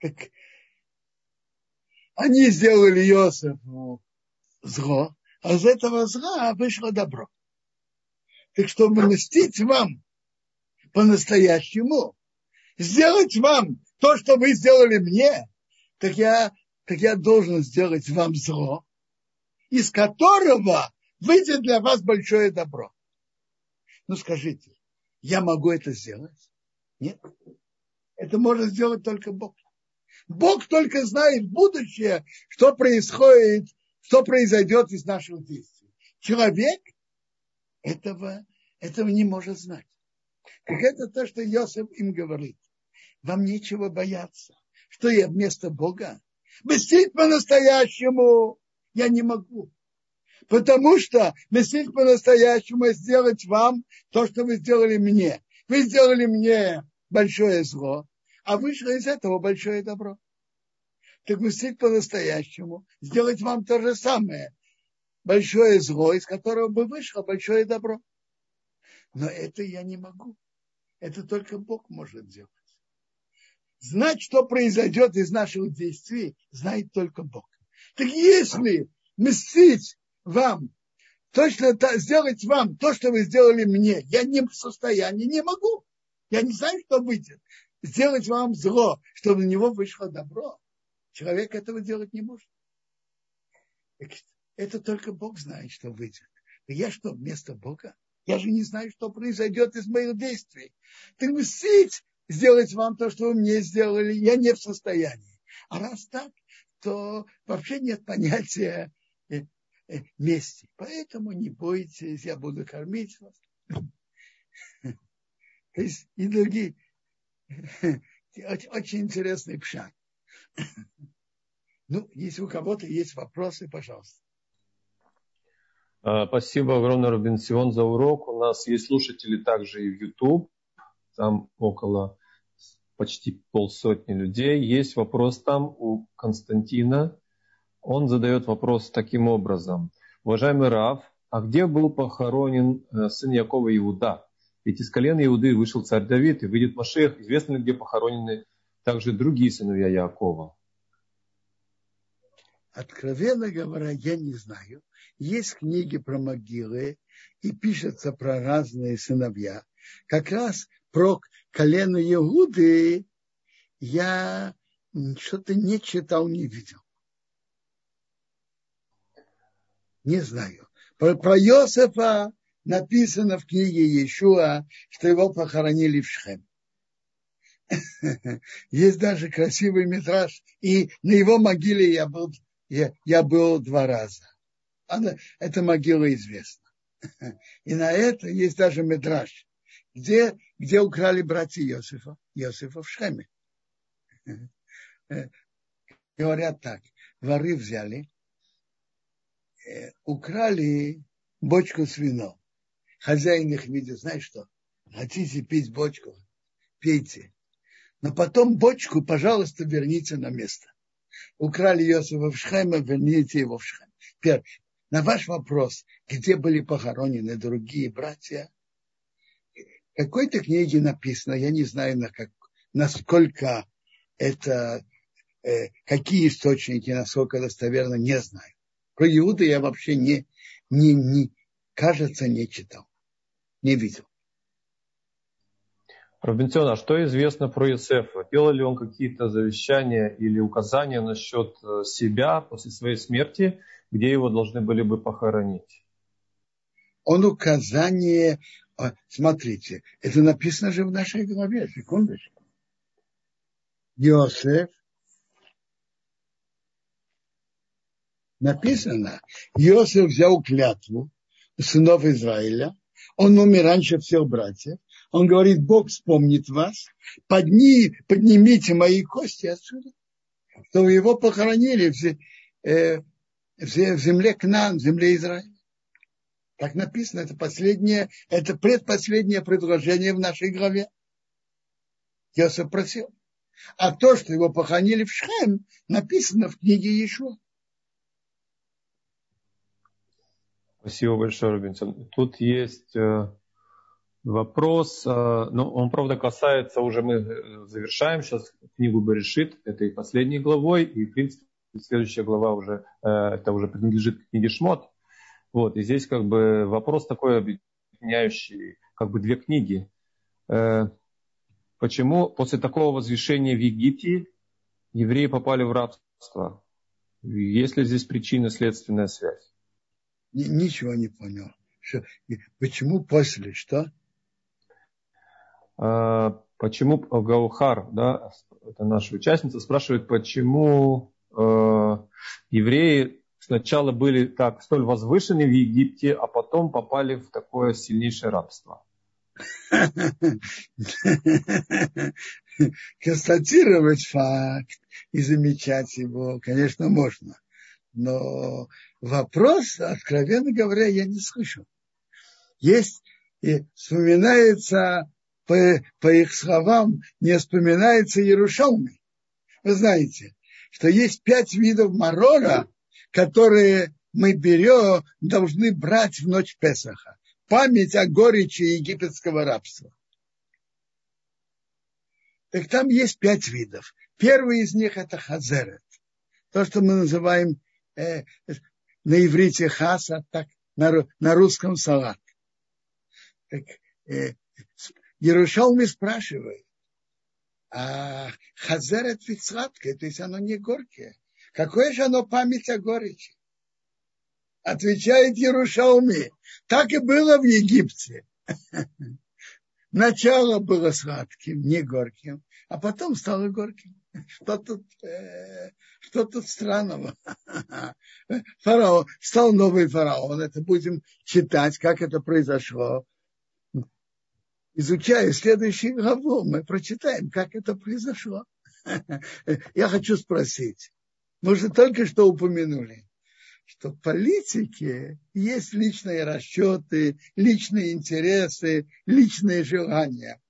Так они сделали Иосифу зло, а из этого зла вышло добро. Так чтобы мстить вам по-настоящему, сделать вам то, что вы сделали мне, так я, так я должен сделать вам зло, из которого выйдет для вас большое добро. Ну скажите, я могу это сделать? Нет. Это может сделать только Бог. Бог только знает будущее, что происходит, что произойдет из наших действий. Человек этого, этого не может знать. Так это то, что Иосиф им говорит. Вам нечего бояться. Что я вместо Бога? Мстить по-настоящему я не могу. Потому что мстить по-настоящему сделать вам то, что вы сделали мне. Вы сделали мне большое зло, а вышло из этого большое добро. Так мстить по-настоящему, сделать вам то же самое. Большое зло, из которого бы вышло большое добро. Но это я не могу. Это только Бог может делать. Знать, что произойдет из наших действий, знает только Бог. Так если мстить вам, точно сделать вам то, что вы сделали мне, я не в состоянии, не могу. Я не знаю, что выйдет. Сделать вам зло, чтобы на него вышло добро. Человек этого делать не может. Это только Бог знает, что выйдет. Я что, вместо Бога? Я же не знаю, что произойдет из моих действий. Ты мстить, сделать вам то, что вы мне сделали, я не в состоянии. А раз так, то вообще нет понятия э, э, мести. Поэтому не бойтесь, я буду кормить вас. То есть и другие. Очень, интересный пшак. Ну, если у кого-то есть вопросы, пожалуйста. А, спасибо огромное, Рубин Сион, за урок. У нас есть слушатели также и в YouTube. Там около почти полсотни людей. Есть вопрос там у Константина. Он задает вопрос таким образом. Уважаемый Рав, а где был похоронен э, сын Якова Иуда? Ведь из колена Иуды вышел царь Давид и выйдет Машех. Известно ли, где похоронены также другие сыновья Якова? Откровенно говоря, я не знаю. Есть книги про могилы и пишется про разные сыновья. Как раз про колено Иуды я что-то не читал, не видел. Не знаю. Про, про Иосифа написано в книге Иешуа, что его похоронили в Шхем. Есть даже красивый метраж, и на его могиле я был я, я был два раза. Она, эта могила известна. И на это есть даже медраж, где, где украли братья Иосифа, Иосифа в Шеме. Говорят так, воры взяли, э, украли бочку с вином. Хозяин их видит, знаешь что, хотите пить бочку, пейте. Но потом бочку, пожалуйста, верните на место украли Иосифа в Шхеме, верните его в Шхем. Теперь, на ваш вопрос, где были похоронены другие братья, какой-то книге написано, я не знаю, на как, насколько это, э, какие источники, насколько достоверно, не знаю. Про Иуду я вообще не, не, не, кажется, не читал, не видел. Робинсон, а что известно про Иосифа? Делал ли он какие-то завещания или указания насчет э, себя после своей смерти, где его должны были бы похоронить? Он указание, смотрите, это написано же в нашей главе, секундочку. Иосиф, написано, Иосиф взял клятву сынов Израиля, он умер раньше всех братьев, он говорит, Бог вспомнит вас, подни, поднимите мои кости отсюда, чтобы его похоронили в, э, в земле Кнан, в земле Израиля. Так написано, это последнее, это предпоследнее предложение в нашей главе. Я сопросил. А то, что его похоронили в Шхем, написано в книге Иешуа. Спасибо большое, Робинсон. Тут есть э, Вопрос, э, ну, он, правда, касается, уже мы э, завершаем сейчас книгу Берешит, это и последней главой, и, в принципе, следующая глава уже, это уже принадлежит книге Шмот. Вот, и здесь как бы вопрос такой объединяющий, как бы две книги. Почему после такого возвышения в Египте евреи попали в рабство? Есть ли здесь причинно-следственная связь? Ничего не понял. Что, почему после, что? А, почему Гаухар, да, это наша участница, спрашивает, почему э, евреи сначала были так столь возвышены в Египте, а потом попали в такое сильнейшее рабство. Констатировать факт и замечать его, конечно, можно. Но вопрос, откровенно говоря, я не слышу. Есть, и вспоминается по, по их словам, не вспоминается Ярушалмы. Вы знаете, что есть пять видов марора, которые мы берем, должны брать в ночь Песаха. Память о горечи египетского рабства. Так там есть пять видов. Первый из них это хазерет. То, что мы называем э, на иврите хаса, так на, на русском салат. Так, э, Ярушалми спрашивает, а хазерет ведь сладкое, то есть оно не горькое. Какое же оно память о горечи? Отвечает Ярушалми. Так и было в Египте. Начало было сладким, не горьким, а потом стало горьким. Что тут, э, что тут странного? Фараон, стал новый фараон. Это будем читать, как это произошло. Изучая следующий главу, мы прочитаем, как это произошло. Я хочу спросить. Мы же только что упомянули что в политике есть личные расчеты, личные интересы, личные желания.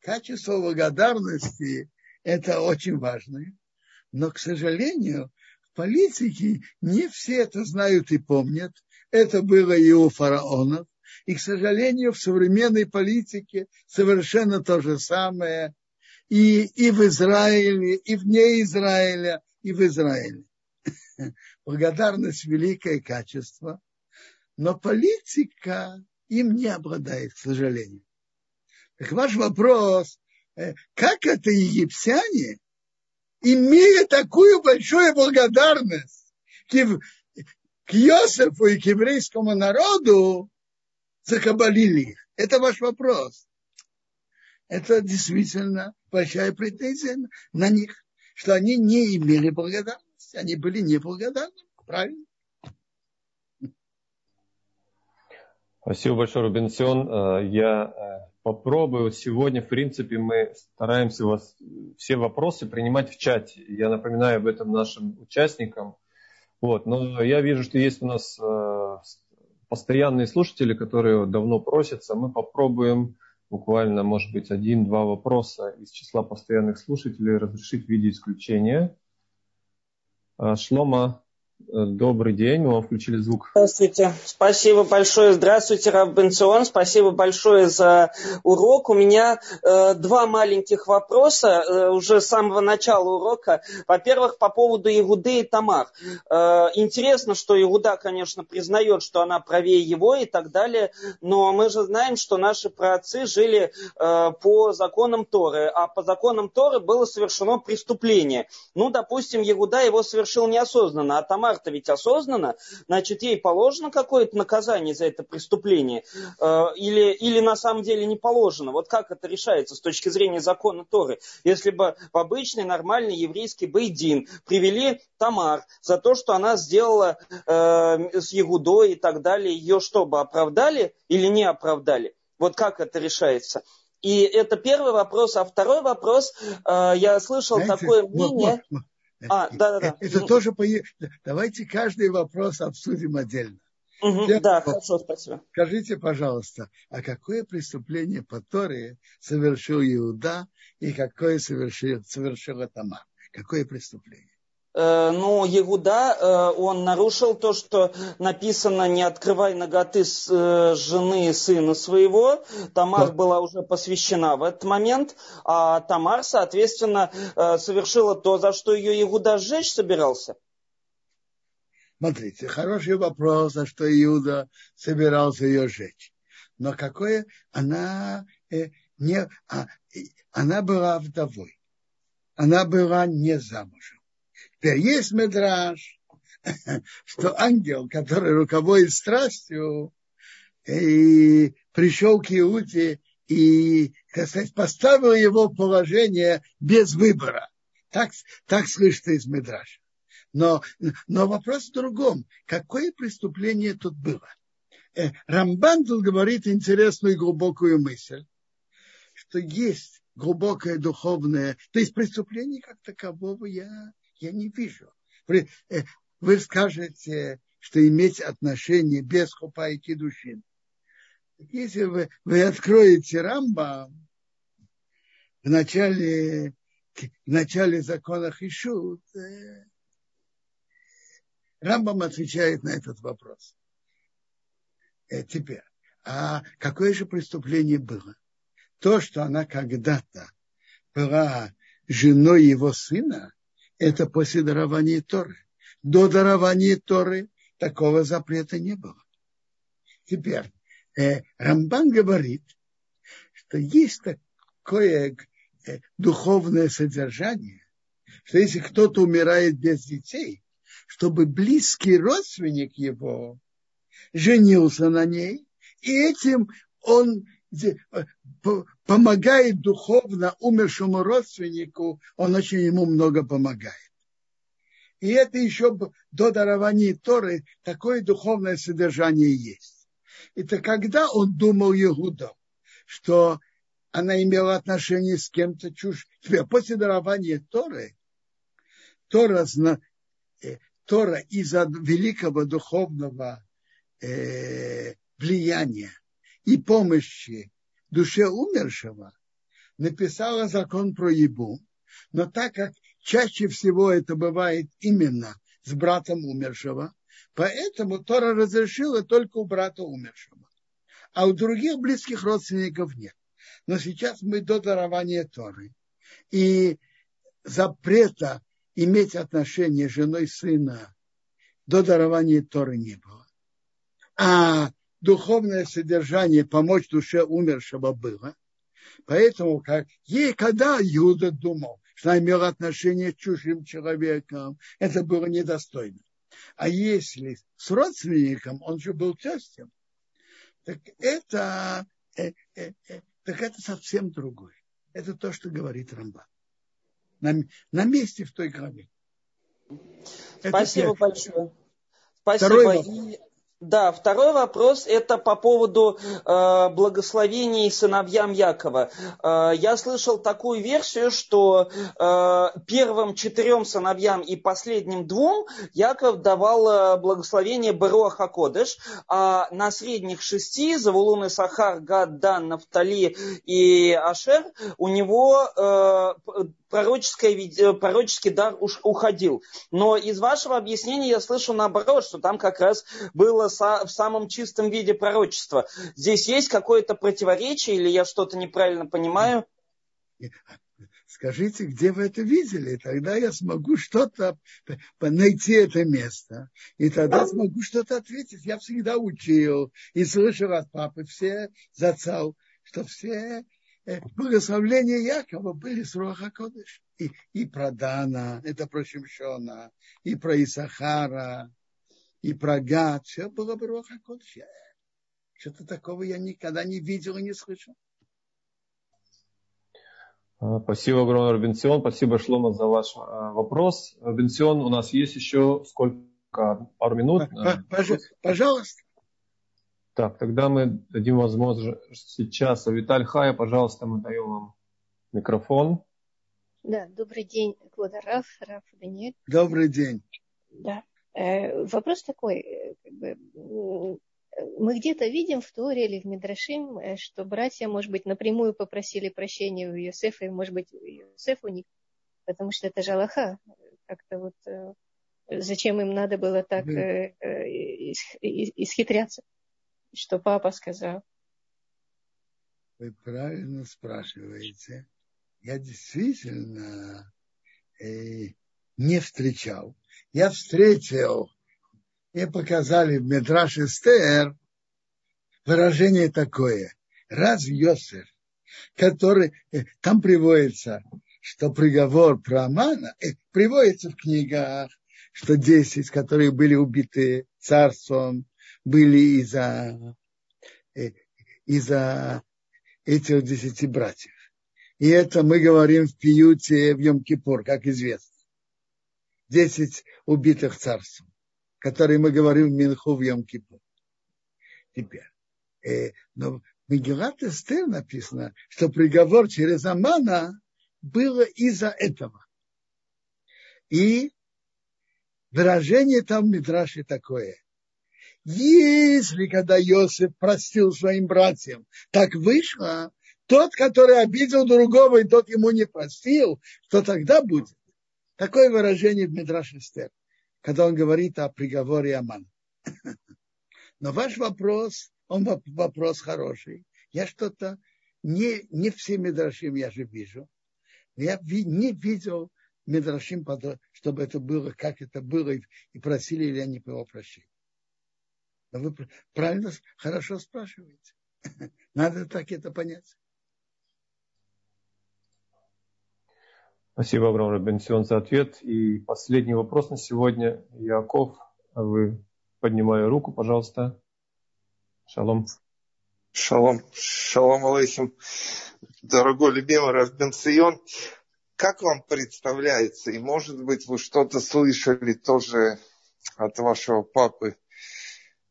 Качество благодарности – это очень важно. Но, к сожалению, в политике не все это знают и помнят. Это было и у фараонов. И, к сожалению, в современной политике совершенно то же самое. И, и в Израиле, и вне Израиля, и в Израиле. благодарность великое качество, но политика им не обладает, к сожалению. Так ваш вопрос, э, как это египтяне, имея такую большую благодарность к, Иосифу и к еврейскому народу, закабалили их? Это ваш вопрос. Это действительно большая претензия на них, что они не имели благодарности они были неблагодарны. Правильно? Спасибо большое, Рубенсион. Э, я э, попробую. Сегодня, в принципе, мы стараемся вас все вопросы принимать в чате. Я напоминаю об этом нашим участникам. Вот. Но я вижу, что есть у нас э, постоянные слушатели, которые давно просятся. Мы попробуем буквально, может быть, один-два вопроса из числа постоянных слушателей разрешить в виде исключения. А, Шлома, добрый день, мы вам включили звук. Здравствуйте, спасибо большое. Здравствуйте, Раб Бенцион, спасибо большое за урок. У меня э, два маленьких вопроса э, уже с самого начала урока. Во-первых, по поводу Игуды и Тамар. Э, интересно, что Игуда, конечно, признает, что она правее его и так далее, но мы же знаем, что наши праотцы жили э, по законам Торы, а по законам Торы было совершено преступление. Ну, допустим, Игуда его совершил неосознанно, а Тамар-то ведь осознанно, значит, ей положено какое-то наказание за это преступление э, или, или на самом деле не положено. Вот как это решается с точки зрения закона Торы? Если бы в обычный нормальный еврейский бейдин привели Тамар за то, что она сделала э, с Егудой и так далее, ее что бы оправдали или не оправдали? Вот как это решается? И это первый вопрос. А второй вопрос, э, я слышал Знаете, такое мнение... Вот, вот, а, да, да, да. Это ну, тоже по... Давайте каждый вопрос обсудим отдельно. Угу, да, хорошо, спасибо. Скажите, пожалуйста, а какое преступление по Торе совершил Иуда и какое совершил, совершил Тамар? Какое преступление? Э, ну, Егуда, э, он нарушил то, что написано «не открывай ноготы с э, жены сына своего». Тамар да. была уже посвящена в этот момент, а Тамар, соответственно, совершила то, за что ее Егуда сжечь собирался. Смотрите, хороший вопрос, за что Иуда собирался ее сжечь. Но какое она э, не, а, она была вдовой, она была не замужем. Теперь есть медраж, что ангел, который руководит страстью, и пришел к Иуде и, так сказать, поставил его положение без выбора. Так, так слышится из Медраша. Но, но вопрос в другом. Какое преступление тут было? Э, Рамбан тут говорит интересную и глубокую мысль, что есть глубокое духовное, то есть преступление как такового я я не вижу. Вы, э, вы скажете, что иметь отношения без хупа и кедушин. Если вы, вы откроете Рамба в начале, в начале закона Хишут, э, Рамбам отвечает на этот вопрос. Э, теперь, а какое же преступление было? То, что она когда-то была женой его сына, это после дарования Торы. До дарования Торы такого запрета не было. Теперь, э, Рамбан говорит, что есть такое э, духовное содержание, что если кто-то умирает без детей, чтобы близкий родственник его женился на ней, и этим он помогает духовно умершему родственнику, он очень ему много помогает. И это еще до дарования Торы такое духовное содержание есть. Это когда он думал Егуда, что она имела отношение с кем-то чужим. После дарования Торы, Тора, э, Тора из-за великого духовного э, влияния и помощи душе умершего написала закон про ебу, но так как чаще всего это бывает именно с братом умершего, поэтому Тора разрешила только у брата умершего, а у других близких родственников нет. Но сейчас мы до дарования Торы, и запрета иметь отношения с женой сына до дарования Торы не было. А духовное содержание помочь душе умершего было. Поэтому, как ей, когда Иуда думал, что она имела отношение с чужим человеком, это было недостойно. А если с родственником, он же был тестем, так это, э, э, э, так это совсем другое. Это то, что говорит Рамбан. На, на месте в той главе. Спасибо это большое. Спасибо. Второй да, второй вопрос это по поводу э, благословений сыновьям Якова. Э, я слышал такую версию, что э, первым четырем сыновьям и последним двум Яков давал э, благословение Беруах Акодыш, а на средних шести, Завулун Сахар, Гад, Дан, Нафтали и Ашер, у него э, пророческое, пророческий дар уходил. Но из вашего объяснения я слышу наоборот, что там как раз было в самом чистом виде пророчества. Здесь есть какое-то противоречие или я что-то неправильно понимаю? Скажите, где вы это видели? Тогда я смогу что-то найти это место. И тогда смогу что-то ответить. Я всегда учил и слышал от папы все зацал, что все Э, благословления Якова были с Руаха Кодыш. И, и про Дана, это про Шимшона, и про Исахара, и про Гад. Все было бы Руаха Кодыш. Что-то такого я никогда не видел и не слышал. А, спасибо огромное, Робинсион. Спасибо, Шлома, за ваш а, вопрос. Робинсион, у нас есть еще сколько? Пару минут? Пожалуйста. Так, тогда мы дадим возможность сейчас. Виталь Хая, пожалуйста, мы даем вам микрофон. Да, добрый день, Клода Раф, Раф Даниэль. Добрый день. Да. Э, вопрос такой, э, как бы, мы где-то видим в Торе или в Мидрашим, э, что братья, может быть, напрямую попросили прощения у Иосифа, и, может быть, Иосиф у них, потому что это же Аллаха. Как-то вот зачем им надо было так исхитряться? что папа сказал. Вы правильно спрашиваете. Я действительно э, не встречал. Я встретил, мне показали в Медраш Эстер выражение такое. Раз Йосеф, который, э, там приводится, что приговор про Амана, э, приводится в книгах, что 10, которые были убиты царством, были из-за э, из-за этих десяти братьев. И это мы говорим в пиюте в Йом-Кипур, как известно. Десять убитых царств, которые мы говорим в Минху в Йом-Кипур. Теперь. Э, но в Мегилат Эстер написано, что приговор через Амана было из-за этого. И выражение там в Мидраше такое. Если когда Иосиф простил своим братьям, так вышло, тот, который обидел другого, и тот ему не простил, что тогда будет? Такое выражение в Мидраш Эстер, когда он говорит о приговоре Аман. Но ваш вопрос, он вопрос хороший. Я что-то не, не все Мидрашим я же вижу. Я не видел Медрашим, чтобы это было, как это было, и просили ли они его прощения. Но вы правильно, хорошо спрашиваете. Надо так это понять. Спасибо, Авраам Рабенсион, за ответ. И последний вопрос на сегодня. Яков, вы поднимая руку, пожалуйста. Шалом. Шалом. Шалом алейхим. Дорогой любимый Равбенсион, как вам представляется, и может быть вы что-то слышали тоже от вашего папы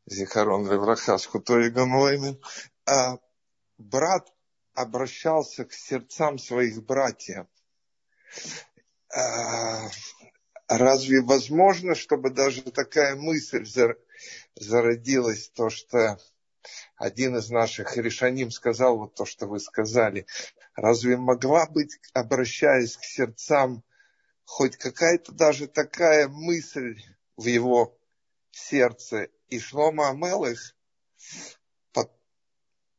Зихарон Левраха Шхутой Гамлоймен, а брат обращался к сердцам своих братьев – разве возможно, чтобы даже такая мысль зародилась, то, что один из наших решаним сказал вот то, что вы сказали. Разве могла быть, обращаясь к сердцам, хоть какая-то даже такая мысль в его сердце? И Шлома Амелых,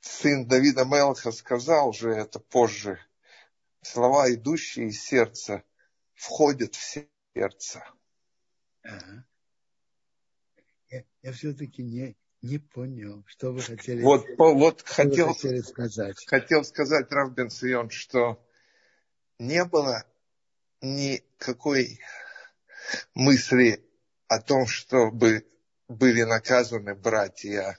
сын Давида Мелаха, сказал же это позже – слова, идущие из сердца, входят в сердце. Ага. Я, я все-таки не, не понял, что вы хотели, вот, вот хотел, вы хотели сказать. Хотел сказать, Рав Бен Сион, что не было никакой мысли о том, чтобы были наказаны братья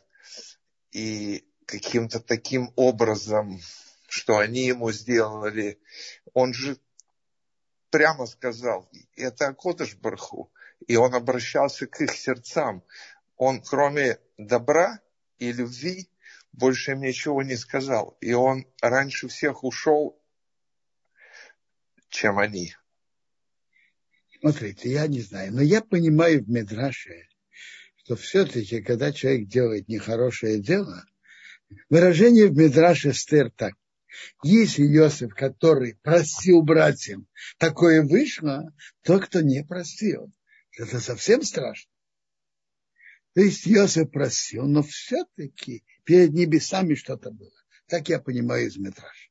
и каким-то таким образом что они ему сделали. Он же прямо сказал, это Акодыш Барху. И он обращался к их сердцам. Он, кроме добра и любви, больше им ничего не сказал. И он раньше всех ушел, чем они. Смотрите, я не знаю, но я понимаю в Медраше, что все-таки, когда человек делает нехорошее дело, выражение в Медраше стер так. Если Иосиф, который простил братьям, такое вышло, то, кто не простил, это совсем страшно. То есть Иосиф простил, но все-таки перед небесами что-то было. Так я понимаю из Мидраша.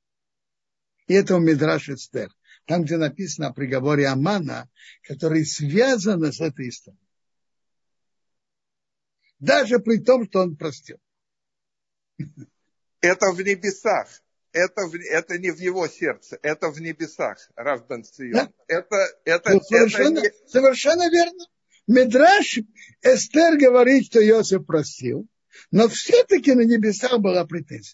И это у Мидраша Эстер. Там, где написано о приговоре Амана, который связан с этой историей. Даже при том, что он простил. Это в небесах это, в, это не в его сердце, это в небесах, Рав Бен да? Это, это, ну, совершенно, это не... совершенно верно. Медраш Эстер говорит, что Иосиф простил, но все-таки на небесах была претензия.